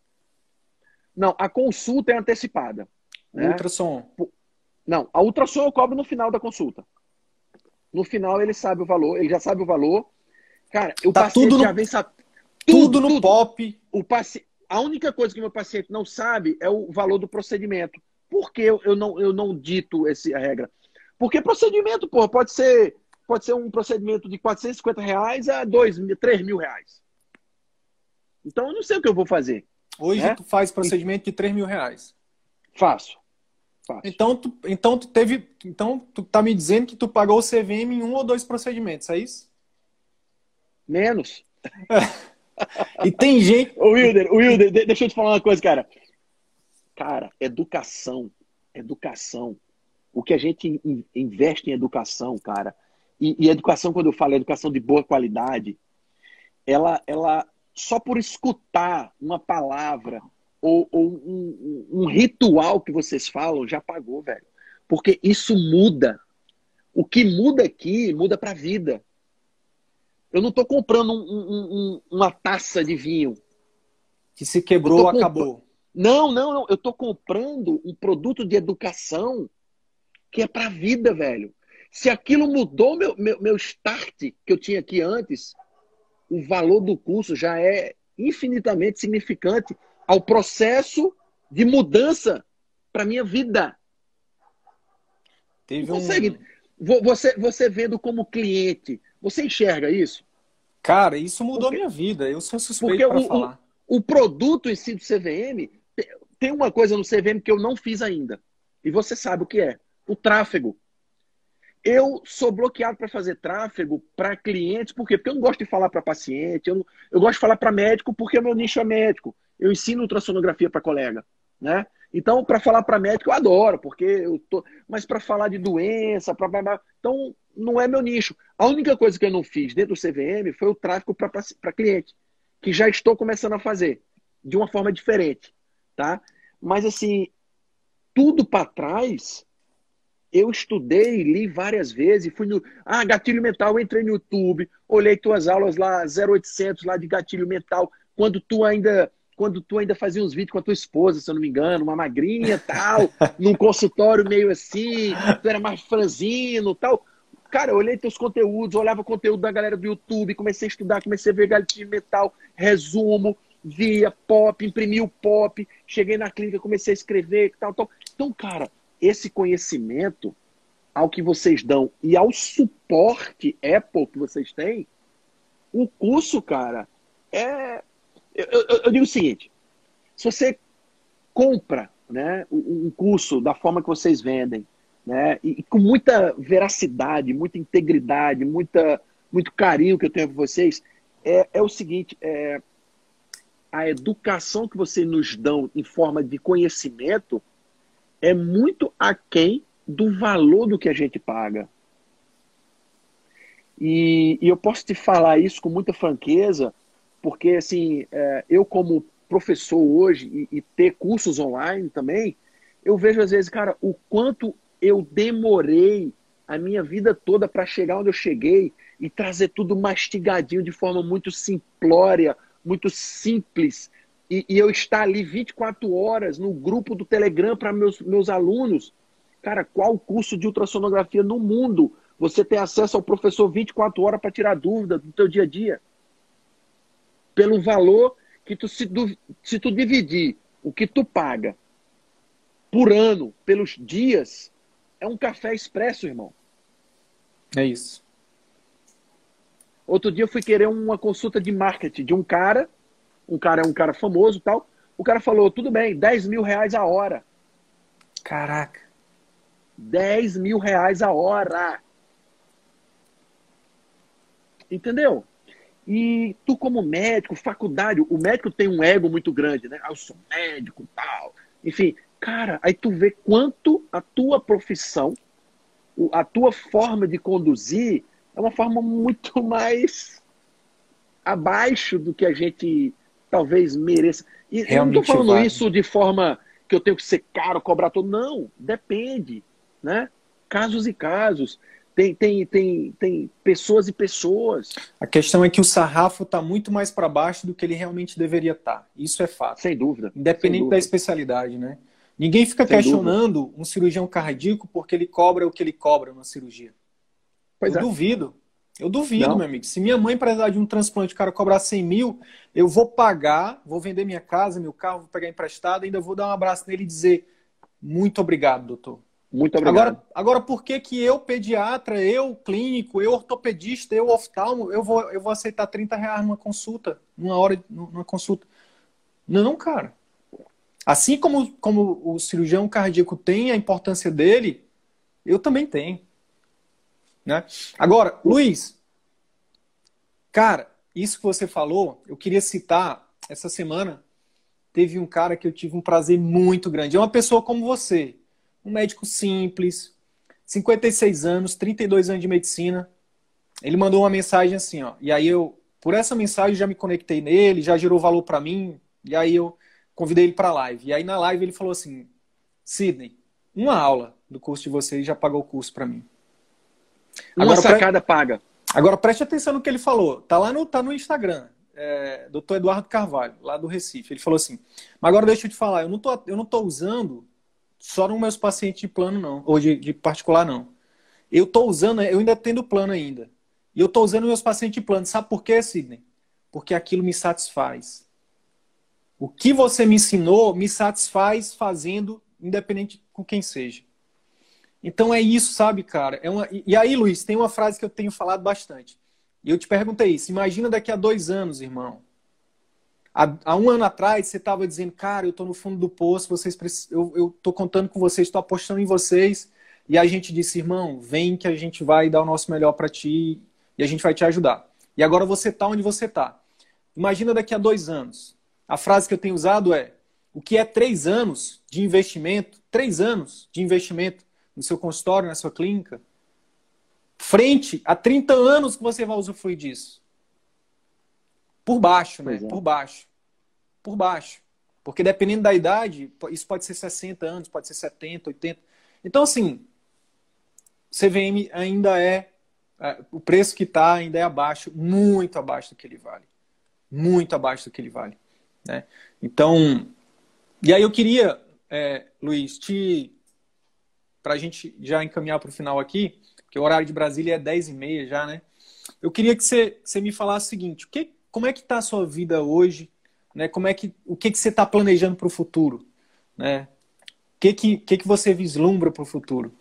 Não, a consulta é antecipada. Né? Ultrassom. Não, a ultrassom eu cobro no final da consulta. No final ele sabe o valor, ele já sabe o valor. Cara, o tá paciente tudo no, já vem sabe, tudo, tudo no tudo. pop. O paci... A única coisa que meu paciente não sabe é o valor do procedimento. Por que eu, não, eu não dito essa regra? Porque procedimento, pô, pode ser, pode ser um procedimento de 450 reais a 2, 3 mil reais. Então eu não sei o que eu vou fazer. Hoje né? tu faz procedimento de 3 mil reais. Faço. Fácil. Então tu, então tu teve. Então, tu tá me dizendo que tu pagou o CVM em um ou dois procedimentos, é isso? Menos. (laughs) e tem gente. O Wilder, Wilder, deixa eu te falar uma coisa, cara. Cara, educação. Educação. O que a gente investe em educação, cara. E, e educação, quando eu falo educação de boa qualidade, ela, ela só por escutar uma palavra ou, ou um, um, ritual que vocês falam já pagou, velho. Porque isso muda. O que muda aqui, muda para a vida. Eu não estou comprando um, uma taça de vinho. Que se quebrou, acabou. Não, não, não. Eu estou comprando um produto de educação que é para a vida, velho. Se aquilo mudou meu, meu, meu start que eu tinha aqui antes, o valor do curso já é infinitamente significante ao processo de mudança para minha vida. Teve consegue, um... você, você vendo como cliente, você enxerga isso? Cara, isso mudou Porque... minha vida. Eu sou suspeito para falar. O, o produto em si do CVM tem uma coisa no CVM que eu não fiz ainda. E você sabe o que é: o tráfego. Eu sou bloqueado para fazer tráfego para clientes, por quê? Porque eu não gosto de falar para paciente, eu, não, eu gosto de falar para médico porque o meu nicho é médico eu ensino ultrassonografia para colega, né? Então, para falar para médico, eu adoro, porque eu tô. Mas para falar de doença, para. Então, não é meu nicho. A única coisa que eu não fiz dentro do CVM foi o tráfego para cliente, que já estou começando a fazer, de uma forma diferente, tá? Mas, assim, tudo para trás, eu estudei, li várias vezes, fui no. Ah, gatilho mental, entrei no YouTube, olhei tuas aulas lá, 0800 lá de gatilho mental, quando tu ainda quando tu ainda fazia uns vídeos com a tua esposa, se eu não me engano, uma magrinha tal, (laughs) num consultório meio assim, tu era mais franzino tal. Cara, eu olhei teus conteúdos, olhava o conteúdo da galera do YouTube, comecei a estudar, comecei a ver gatilho metal, resumo, via pop, imprimi o pop, cheguei na clínica, comecei a escrever, tal, tal. Então, cara, esse conhecimento ao que vocês dão e ao suporte Apple que vocês têm, o curso, cara, é, eu, eu, eu, digo o seguinte: se você compra né, um curso da forma que vocês vendem, né, e, e com muita veracidade, muita integridade, muita, muito carinho que eu tenho por vocês, é, é o seguinte: é, a educação que vocês nos dão em forma de conhecimento é muito aquém do valor do que a gente paga. E, e eu posso te falar isso com muita franqueza porque, assim, é, eu como professor hoje e, e, ter cursos online também, eu vejo às vezes, cara, o quanto eu demorei a minha vida toda para chegar onde eu cheguei e trazer tudo mastigadinho de forma muito simplória, muito simples. E, e eu estar ali 24 horas no grupo do Telegram para meus, meus alunos. Cara, qual curso de ultrassonografia no mundo você tem acesso ao professor 24 horas para tirar dúvida do teu dia a dia? Pelo valor que tu, se, se tu dividir o que tu paga por ano pelos dias, é um café expresso, irmão. É isso. Outro dia eu fui querer uma consulta de marketing de um cara, um cara é um cara famoso tal. O cara falou, tudo bem, 10 mil reais a hora. Caraca. 10 mil reais a hora. Entendeu? E tu, como médico, faculdade, o médico tem um ego muito grande, né? Ah, eu sou médico tal. Enfim, cara, aí tu vê quanto a tua profissão, a tua forma de conduzir é uma forma muito (laughs) mais abaixo do que a gente talvez mereça. E Realmente eu não estou falando vale. isso de forma que eu tenho que ser caro, cobrar todo. Não, depende. Né? Casos e casos. Tem, tem, tem, tem pessoas e pessoas. A questão é que o sarrafo está muito mais para baixo do que ele realmente deveria estar. Tá. Isso é fato. Sem dúvida. Independente Sem dúvida. da especialidade, né? Ninguém fica Sem questionando dúvida. um cirurgião cardíaco porque ele cobra o que ele cobra na cirurgia. Pois eu é. duvido. Eu duvido, Não. meu amigo. Se minha mãe precisar de um transplante, o cara cobrar 100 mil, eu vou pagar, vou vender minha casa, meu carro, vou pegar emprestado, ainda vou dar um abraço nele e dizer muito obrigado, doutor. Muito obrigado. Agora, agora por que, que eu, pediatra, eu, clínico, eu, ortopedista, eu, oftalmo, eu vou, eu vou aceitar 30 reais numa consulta, numa hora, numa consulta? Não, cara. Assim como, como o cirurgião cardíaco tem a importância dele, eu também tenho. Né? Agora, Luiz, cara, isso que você falou, eu queria citar, essa semana teve um cara que eu tive um prazer muito grande. É uma pessoa como você, um médico simples, 56 anos, 32 anos de medicina. Ele mandou uma mensagem assim, ó. E aí eu, por essa mensagem, já me conectei nele, já gerou valor para mim. E aí eu convidei ele para live. E aí na live ele falou assim: Sidney, uma aula do curso de vocês já pagou o curso para mim. Uma agora, sacada pre... paga. Agora preste atenção no que ele falou. Tá lá no, tá no Instagram. É, Dr. Eduardo Carvalho, lá do Recife. Ele falou assim: Mas agora deixa eu te falar, eu não tô, eu não tô usando só nos meus pacientes de plano, não, ou de, de particular, não. Eu tô usando, eu ainda tendo plano ainda. E eu tô usando meus pacientes de plano. Sabe por quê, Sidney? Porque aquilo me satisfaz. O que você me ensinou me satisfaz fazendo, independente com quem seja. Então é isso, sabe, cara? É uma... E aí, Luiz, tem uma frase que eu tenho falado bastante. E eu te perguntei isso. Imagina daqui a dois anos, irmão. Há, há um ano atrás, você estava dizendo, cara, eu estou no fundo do poço, vocês eu estou contando com vocês, estou apostando em vocês. E a gente disse, irmão, vem que a gente vai dar o nosso melhor para ti e a gente vai te ajudar. E agora você está onde você está. Imagina daqui a dois anos. A frase que eu tenho usado é: o que é três anos de investimento, três anos de investimento no seu consultório, na sua clínica, frente a 30 anos que você vai usufruir disso. Por baixo, né? É. Por baixo. Por baixo. Porque dependendo da idade, isso pode ser 60 anos, pode ser 70, 80. Então, assim, CVM ainda é. é o preço que está ainda é abaixo, muito abaixo do que ele vale. Muito abaixo do que ele vale. Né? Então, e aí eu queria, é, Luiz, te para a gente já encaminhar para o final aqui, porque o horário de Brasília é 10 e meia já, né? Eu queria que você, você me falasse o seguinte, o que, como é que está a sua vida hoje? Né? Como é que, o que, que você está planejando para o futuro? Né? O que, que, que, que você vislumbra para o futuro?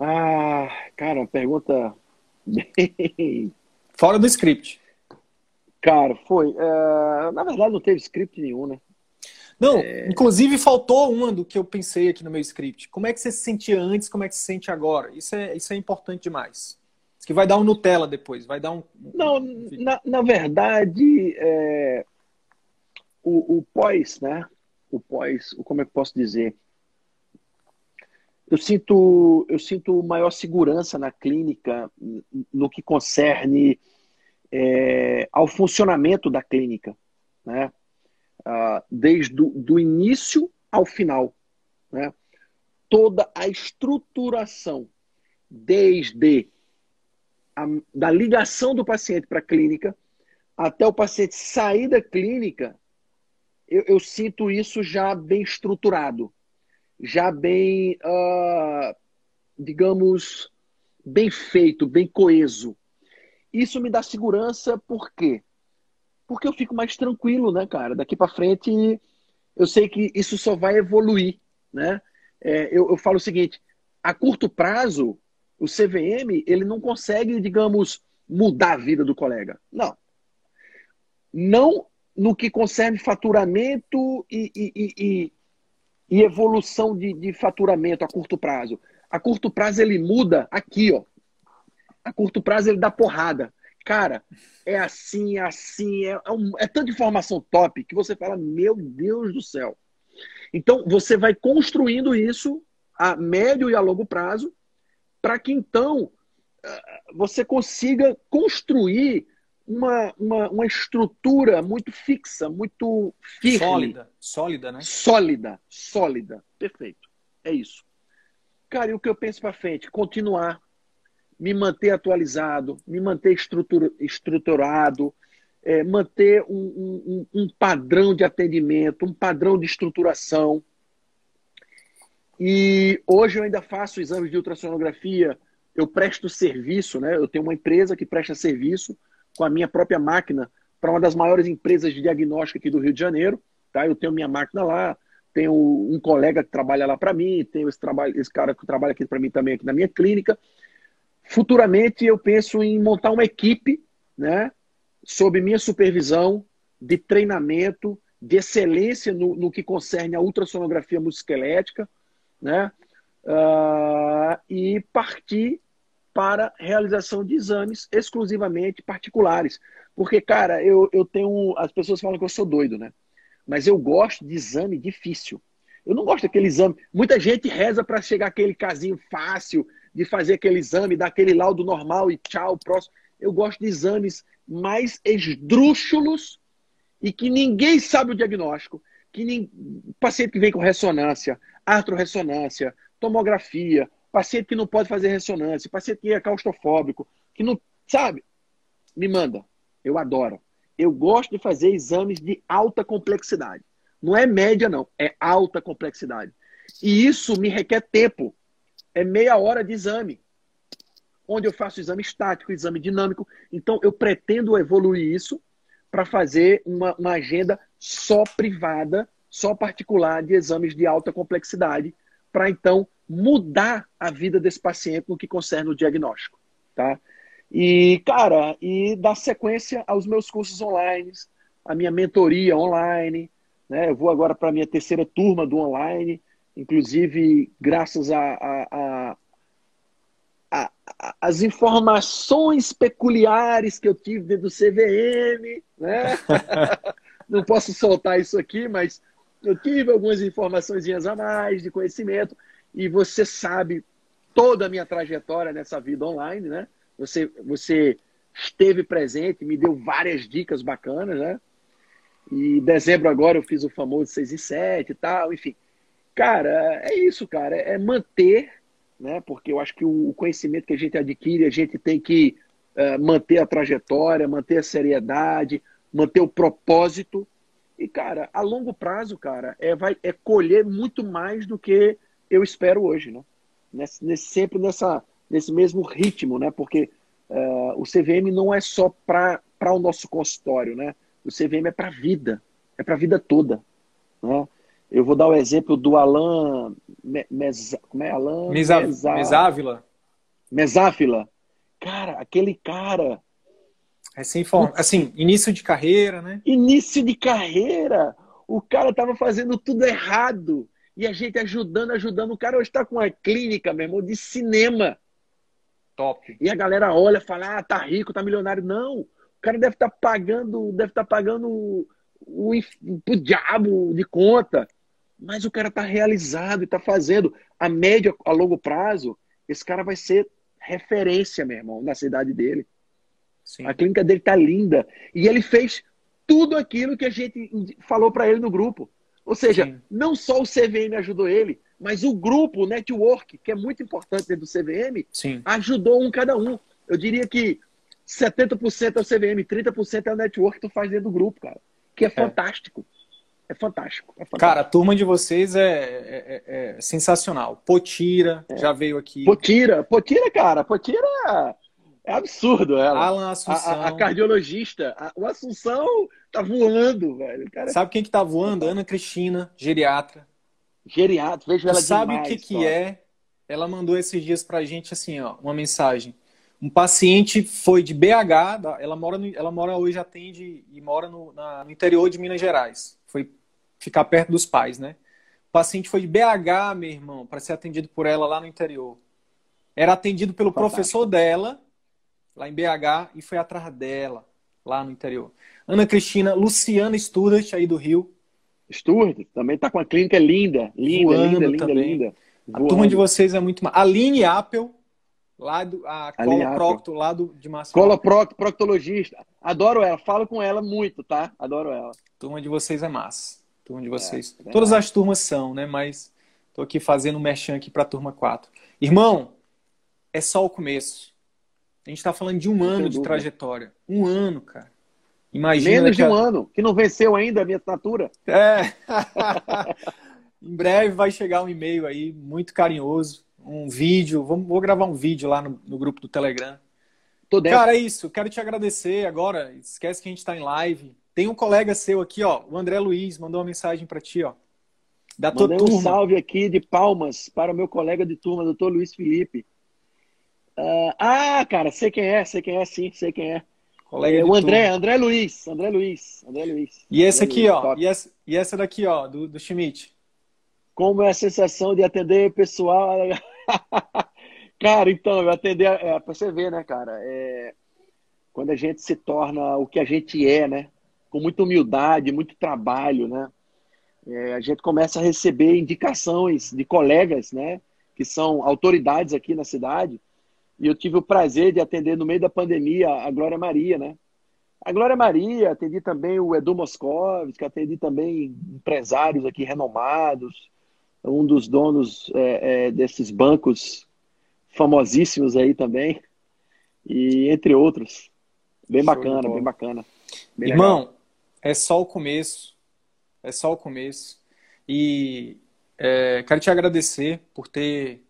Ah, cara, uma pergunta (laughs) Fora do script. Cara, foi. Uh, na verdade, não teve script nenhum, né? Não, é... inclusive faltou uma do que eu pensei aqui no meu script. Como é que você se sentia antes, como é que se sente agora? Isso é, isso é importante demais. Isso que vai dar um Nutella depois, vai dar um. Não, na, na verdade, é... o, o pós, né? O pós, como é que posso dizer? Eu sinto, eu sinto maior segurança na clínica no que concerne é, ao funcionamento da clínica, né? uh, desde o do início ao final. Né? Toda a estruturação, desde a, da ligação do paciente para a clínica até o paciente sair da clínica, eu, eu sinto isso já bem estruturado, já bem, uh, digamos, bem feito, bem coeso. Isso me dá segurança, por quê? Porque eu fico mais tranquilo, né, cara? Daqui para frente, eu sei que isso só vai evoluir, né? É, eu, eu falo o seguinte: a curto prazo, o CVM ele não consegue, digamos, mudar a vida do colega. Não. Não no que concerne faturamento e, e, e, e evolução de, de, faturamento a curto prazo. A curto prazo ele muda aqui, ó. A curto prazo ele dá porrada. Cara, é assim, é assim, é, é, um, é tanta informação top que você fala, meu Deus do céu. Então, você vai construindo isso a médio e a longo prazo, para que então eh, você consiga construir uma, uma, uma estrutura muito fixa, muito firme. Sólida, sólida, né? Sólida, sólida. Perfeito. É isso. Cara, e o que eu penso para frente? Continuar, me manter atualizado, me manter estrutura, estruturado, é, manter um, um, um padrão de atendimento, um padrão de estruturação. E hoje eu ainda faço exames de ultrassonografia, eu presto serviço, né? Eu tenho uma empresa que presta serviço com a minha própria máquina para uma das maiores empresas de diagnóstico aqui do Rio de Janeiro. Tá? Eu tenho minha máquina lá, tenho um colega que trabalha lá para mim, tenho esse, trabalho, esse cara que trabalha aqui para mim também aqui na minha clínica. Futuramente eu penso em montar uma equipe, né, sob minha supervisão de treinamento, de excelência no, no que concerne a ultrassonografia musculoesquelética, né, uh, e partir para realização de exames exclusivamente particulares. Porque, cara, eu, eu tenho. As pessoas falam que eu sou doido, né? Mas eu gosto de exame difícil. Eu não gosto daquele exame. Muita gente reza para chegar aquele casinho fácil, de fazer aquele exame, dar aquele laudo normal e tchau, próximo. Eu gosto de exames mais esdrúxulos e que ninguém sabe o diagnóstico. Que nem... Paciente que vem com ressonância, artrorressonância, tomografia, paciente que não pode fazer ressonância, paciente que é claustrofóbico, que não. Sabe? Me manda. Eu adoro. Eu gosto de fazer exames de alta complexidade. Não é média, não. É alta complexidade. E isso me requer tempo. É meia hora de exame. Onde eu faço exame estático, exame dinâmico. Então, eu pretendo evoluir isso para fazer uma, uma agenda só privada, só particular de exames de alta complexidade, para então mudar a vida desse paciente no que concerne o diagnóstico, tá? E, cara, e dar sequência aos meus cursos online, a minha mentoria online, né? Eu vou agora para a minha terceira turma do online, inclusive graças a, a, a, as informações peculiares que eu tive do CVM, né? (laughs) Não posso soltar isso aqui, mas eu tive algumas informações a mais de conhecimento e você sabe toda a minha trajetória nessa vida online, né? Você, você esteve presente, me deu várias dicas bacanas, né? E em dezembro agora eu fiz o famoso 6 e 7 e tal, enfim. Cara, é isso, cara, é manter, né? Porque eu acho que o conhecimento que a gente adquire, a gente tem que uh, manter a trajetória, manter a seriedade, manter o propósito. E, cara, a longo prazo, cara, é, vai, é colher muito mais do que eu espero hoje, né? Nesse, nesse, sempre nessa, nesse mesmo ritmo, né? Porque uh, o CVM não é só para o nosso consultório, né? O CVM é para a vida, é para a vida toda, né? Eu vou dar o exemplo do Alan Meza, como é Mesa, Mesa, Mesávila. Mesávila. Cara, aquele cara Recém assim, início de carreira, né? Início de carreira. O cara tava fazendo tudo errado. E a gente ajudando, ajudando. O cara hoje está com uma clínica, meu irmão, de cinema. Top. E a galera olha e fala, ah, tá rico, tá milionário. Não. O cara deve estar tá pagando, deve estar tá pagando o, o, o diabo de conta. Mas o cara tá realizado e tá fazendo. A médio, a longo prazo, esse cara vai ser referência, meu irmão, na cidade dele. Sim. A clínica dele tá linda. E ele fez tudo aquilo que a gente falou para ele no grupo. Ou seja, Sim. não só o CVM ajudou ele, mas o grupo, o network, que é muito importante dentro do CVM, Sim. ajudou um cada um. Eu diria que 70% é o CVM, 30% é o network que tu faz dentro do grupo, cara. Que é, é. fantástico. É fantástico, é fantástico. Cara, a turma de vocês é, é, é, é sensacional. Potira é. já veio aqui. Potira, Potira, cara, Potira é absurdo ela. Alan Assunção. A, a, a cardiologista, a, o Assunção tá voando, velho. Cara... Sabe quem que tá voando? Ana Cristina, geriatra. Geriatra, vejo ela Sabe demais, o que que é? Ela mandou esses dias pra gente assim, ó, uma mensagem. Um paciente foi de BH, ela mora, no, ela mora hoje, atende e mora no, na, no interior de Minas Gerais. Foi ficar perto dos pais, né? O paciente foi de BH, meu irmão, para ser atendido por ela lá no interior. Era atendido pelo Fantástico. professor dela, lá em BH, e foi atrás dela, lá no interior. Ana Cristina, Luciana Studart, aí do Rio. Stuart, também tá com uma clínica linda, linda, Voando linda, linda, também. linda. A turma de vocês é muito... Aline Apple, Lá do, a Coloprocto, lá do, de Maceió. Coloprocto, proctologista. Adoro ela, falo com ela muito, tá? Adoro ela. Turma de vocês é massa. Turma de vocês. É, Todas as turmas são, né? Mas tô aqui fazendo um merchan aqui pra turma 4. Irmão, é só o começo. A gente tá falando de um não ano de trajetória. Um ano, cara. Imagina Menos de um ano, que não venceu ainda a minha assinatura. É. (laughs) em breve vai chegar um e-mail aí, muito carinhoso um vídeo. Vamos, vou gravar um vídeo lá no, no grupo do Telegram. Tô dentro. Cara, é isso. Quero te agradecer agora. Esquece que a gente está em live. Tem um colega seu aqui, ó, o André Luiz, mandou uma mensagem para ti, ó. Da tua Mandei turma. um salve aqui de palmas para o meu colega de turma, doutor Luiz Felipe. Uh, ah, cara, sei quem é, sei quem é, sim, sei quem é. Colega é, o André, turma. André Luiz, André Luiz, André Luiz. E esse André aqui, Luiz, ó, e essa, e essa, daqui, ó, do, do Schmidt. Como é a sensação de atender pessoal (laughs) (laughs) cara, então, eu atender, é, pra você ver, né, cara, é, quando a gente se torna o que a gente é, né, com muita humildade, muito trabalho, né, é, a gente começa a receber indicações de colegas, né, que são autoridades aqui na cidade, e eu tive o prazer de atender no meio da pandemia a Glória Maria, né, a Glória Maria, atendi também o Edu Moscovitz, atendi também empresários aqui renomados, um dos donos é, é, desses bancos famosíssimos aí também, e entre outros. Bem Show bacana, bem bacana. Bem Irmão, legal. é só o começo. É só o começo. E é, quero te agradecer por ter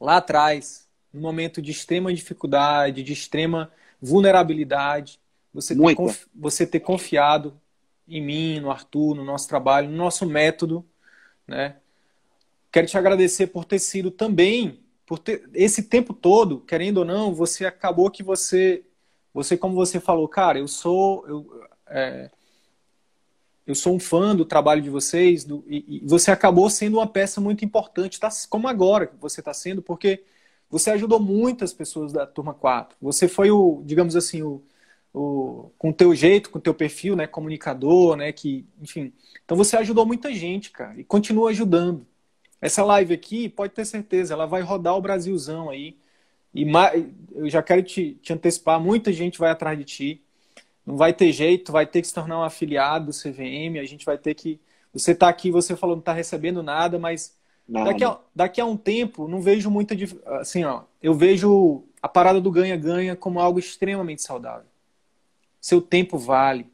lá atrás, num momento de extrema dificuldade, de extrema vulnerabilidade, você ter, confi você ter confiado em mim, no Arthur, no nosso trabalho, no nosso método, né? Quero te agradecer por ter sido também, por ter esse tempo todo, querendo ou não, você acabou que você, você como você falou, cara, eu sou, eu, é, eu sou um fã do trabalho de vocês, do, e, e, você acabou sendo uma peça muito importante, tá, como agora que você está sendo, porque você ajudou muitas pessoas da turma 4. Você foi o, digamos assim, o, o, com o teu jeito, com o teu perfil, né, comunicador, né, que, enfim. Então você ajudou muita gente, cara, e continua ajudando. Essa live aqui, pode ter certeza, ela vai rodar o Brasilzão aí. E eu já quero te, te antecipar, muita gente vai atrás de ti. Não vai ter jeito, vai ter que se tornar um afiliado do CVM, a gente vai ter que. Você está aqui, você falou não está recebendo nada, mas. Daqui, a, daqui a um tempo não vejo muita. Assim, ó, eu vejo a parada do ganha-ganha como algo extremamente saudável. Seu tempo vale,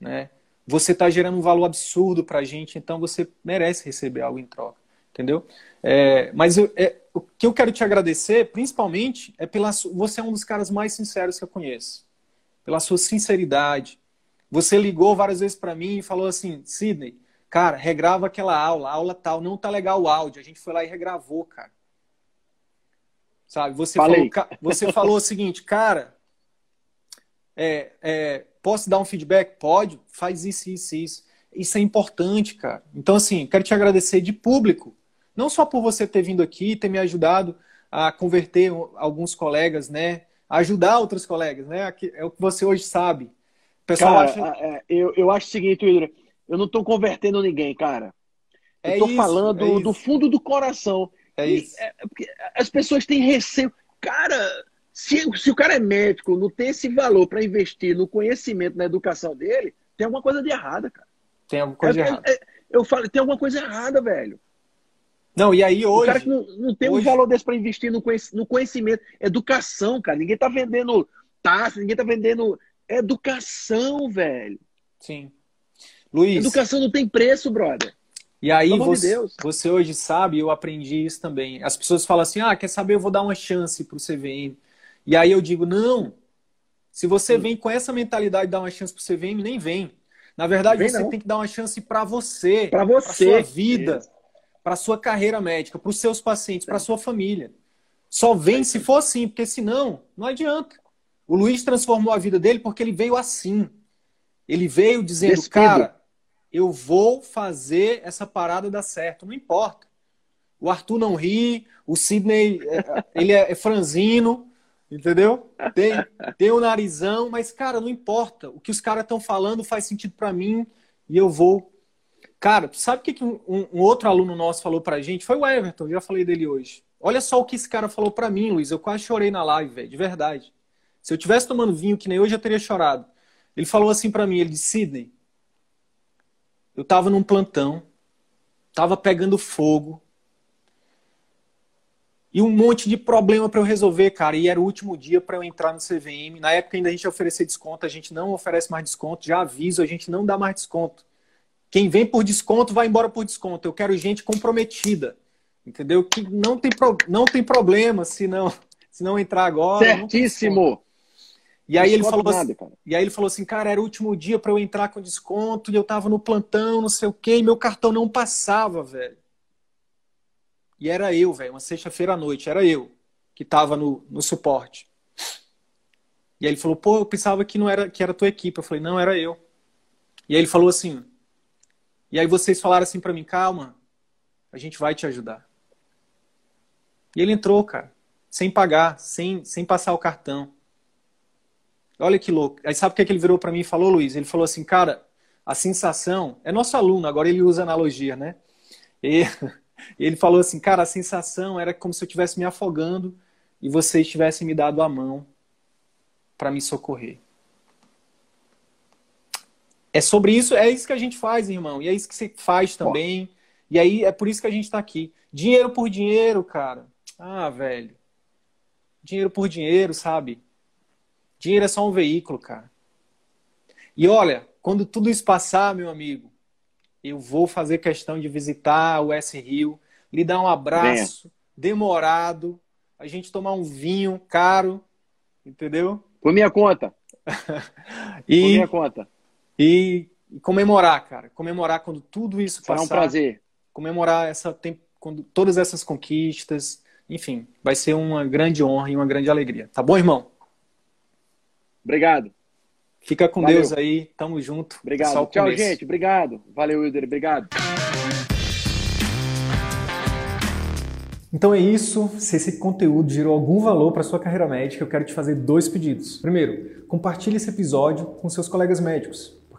né? Você está gerando um valor absurdo para a gente, então você merece receber algo em troca entendeu? É, mas eu, é, o que eu quero te agradecer, principalmente, é pela você é um dos caras mais sinceros que eu conheço, pela sua sinceridade. Você ligou várias vezes para mim e falou assim, Sidney, cara, regrava aquela aula, aula tal, não tá legal o áudio. A gente foi lá e regravou, cara. Sabe? Você falou, você falou o seguinte, cara, é, é, posso dar um feedback? Pode, faz isso, isso, isso. Isso é importante, cara. Então, assim, quero te agradecer de público não só por você ter vindo aqui, ter me ajudado a converter alguns colegas, né? ajudar outros colegas, né? É o que você hoje sabe. O pessoal cara, acha... É, eu, eu acho o seguinte, William, eu não estou convertendo ninguém, cara. Eu estou é falando é do fundo do coração. É isso. É, as pessoas têm receio. Cara, Se, se o cara é médico, não tem esse valor para investir no conhecimento, na educação dele, tem alguma coisa de errada, cara. Tem alguma coisa é, errada. É, eu falo, tem alguma coisa errada, velho. Não, e aí hoje. O cara que não, não tem hoje... um valor desse para investir no conhecimento. Educação, cara. Ninguém tá vendendo taça, ninguém tá vendendo. Educação, velho. Sim. Luiz. Educação não tem preço, brother. E aí você, de você hoje sabe, eu aprendi isso também. As pessoas falam assim: ah, quer saber, eu vou dar uma chance pro CVM. E aí eu digo, não. Se você vem com essa mentalidade de dar uma chance pro CVM, nem vem. Na verdade, vem você não. tem que dar uma chance para você, para você, pra sua vida, para sua carreira médica, para os seus pacientes, para sua família. Só vem se for assim, porque senão não adianta. O Luiz transformou a vida dele porque ele veio assim. Ele veio dizendo, Despido. cara, eu vou fazer essa parada dar certo, não importa. O Arthur não ri, o Sidney, é, ele é, é franzino, entendeu? Tem, tem o narizão, mas, cara, não importa. O que os caras estão falando faz sentido para mim e eu vou. Cara, sabe o que, que um, um, outro aluno nosso falou pra gente? Foi o Everton, já falei dele hoje. Olha só o que esse cara falou pra mim, Luiz. Eu quase chorei na live, velho, de verdade. Se eu tivesse tomando vinho que nem hoje, eu teria chorado. Ele falou assim para mim, ele disse, Sidney, eu tava num plantão, tava pegando fogo, e um monte de problema para eu resolver, cara. E era o último dia para eu entrar no CVM. Na época ainda a gente oferecer desconto, a gente não oferece mais desconto. Já aviso, a gente não dá mais desconto. Quem vem por desconto vai embora por desconto. Eu quero gente comprometida, entendeu? Que não tem, pro... não tem problema se não, se não entrar agora. Certíssimo. E aí, ele falou nada, assim, e aí ele falou assim, cara, era o último dia para eu entrar com desconto e eu tava no plantão, não sei o quê, e meu cartão não passava, velho. E era eu, velho, uma sexta-feira à noite, era eu que tava no, no suporte. E aí ele falou, pô, eu pensava que não era que era tua equipe. Eu falei, não, era eu. E aí ele falou assim, e aí vocês falaram assim para mim, calma, a gente vai te ajudar. E ele entrou, cara, sem pagar, sem, sem passar o cartão. Olha que louco. Aí sabe o que, é que ele virou para mim e falou, Luiz? Ele falou assim, cara, a sensação, é nosso aluno, agora ele usa analogia, né? E (laughs) ele falou assim, cara, a sensação era como se eu estivesse me afogando e vocês tivessem me dado a mão para me socorrer. É sobre isso, é isso que a gente faz, irmão. E é isso que você faz também. E aí é por isso que a gente está aqui. Dinheiro por dinheiro, cara. Ah, velho. Dinheiro por dinheiro, sabe? Dinheiro é só um veículo, cara. E olha, quando tudo isso passar, meu amigo, eu vou fazer questão de visitar o S Rio, lhe dar um abraço Venha. demorado, a gente tomar um vinho caro, entendeu? Por minha conta. (laughs) e, Por minha conta. E, e, comemorar, cara. Comemorar quando tudo isso Será passar. Será um prazer. Comemorar essa, quando, todas essas conquistas. Enfim, vai ser uma grande honra e uma grande alegria. Tá bom, irmão? Obrigado. Fica com Valeu. Deus aí, tamo junto. Obrigado. Tchau, começo. gente. Obrigado. Valeu, Wilder. Obrigado. Então é isso. Se esse conteúdo gerou algum valor para sua carreira médica, eu quero te fazer dois pedidos. Primeiro, compartilhe esse episódio com seus colegas médicos,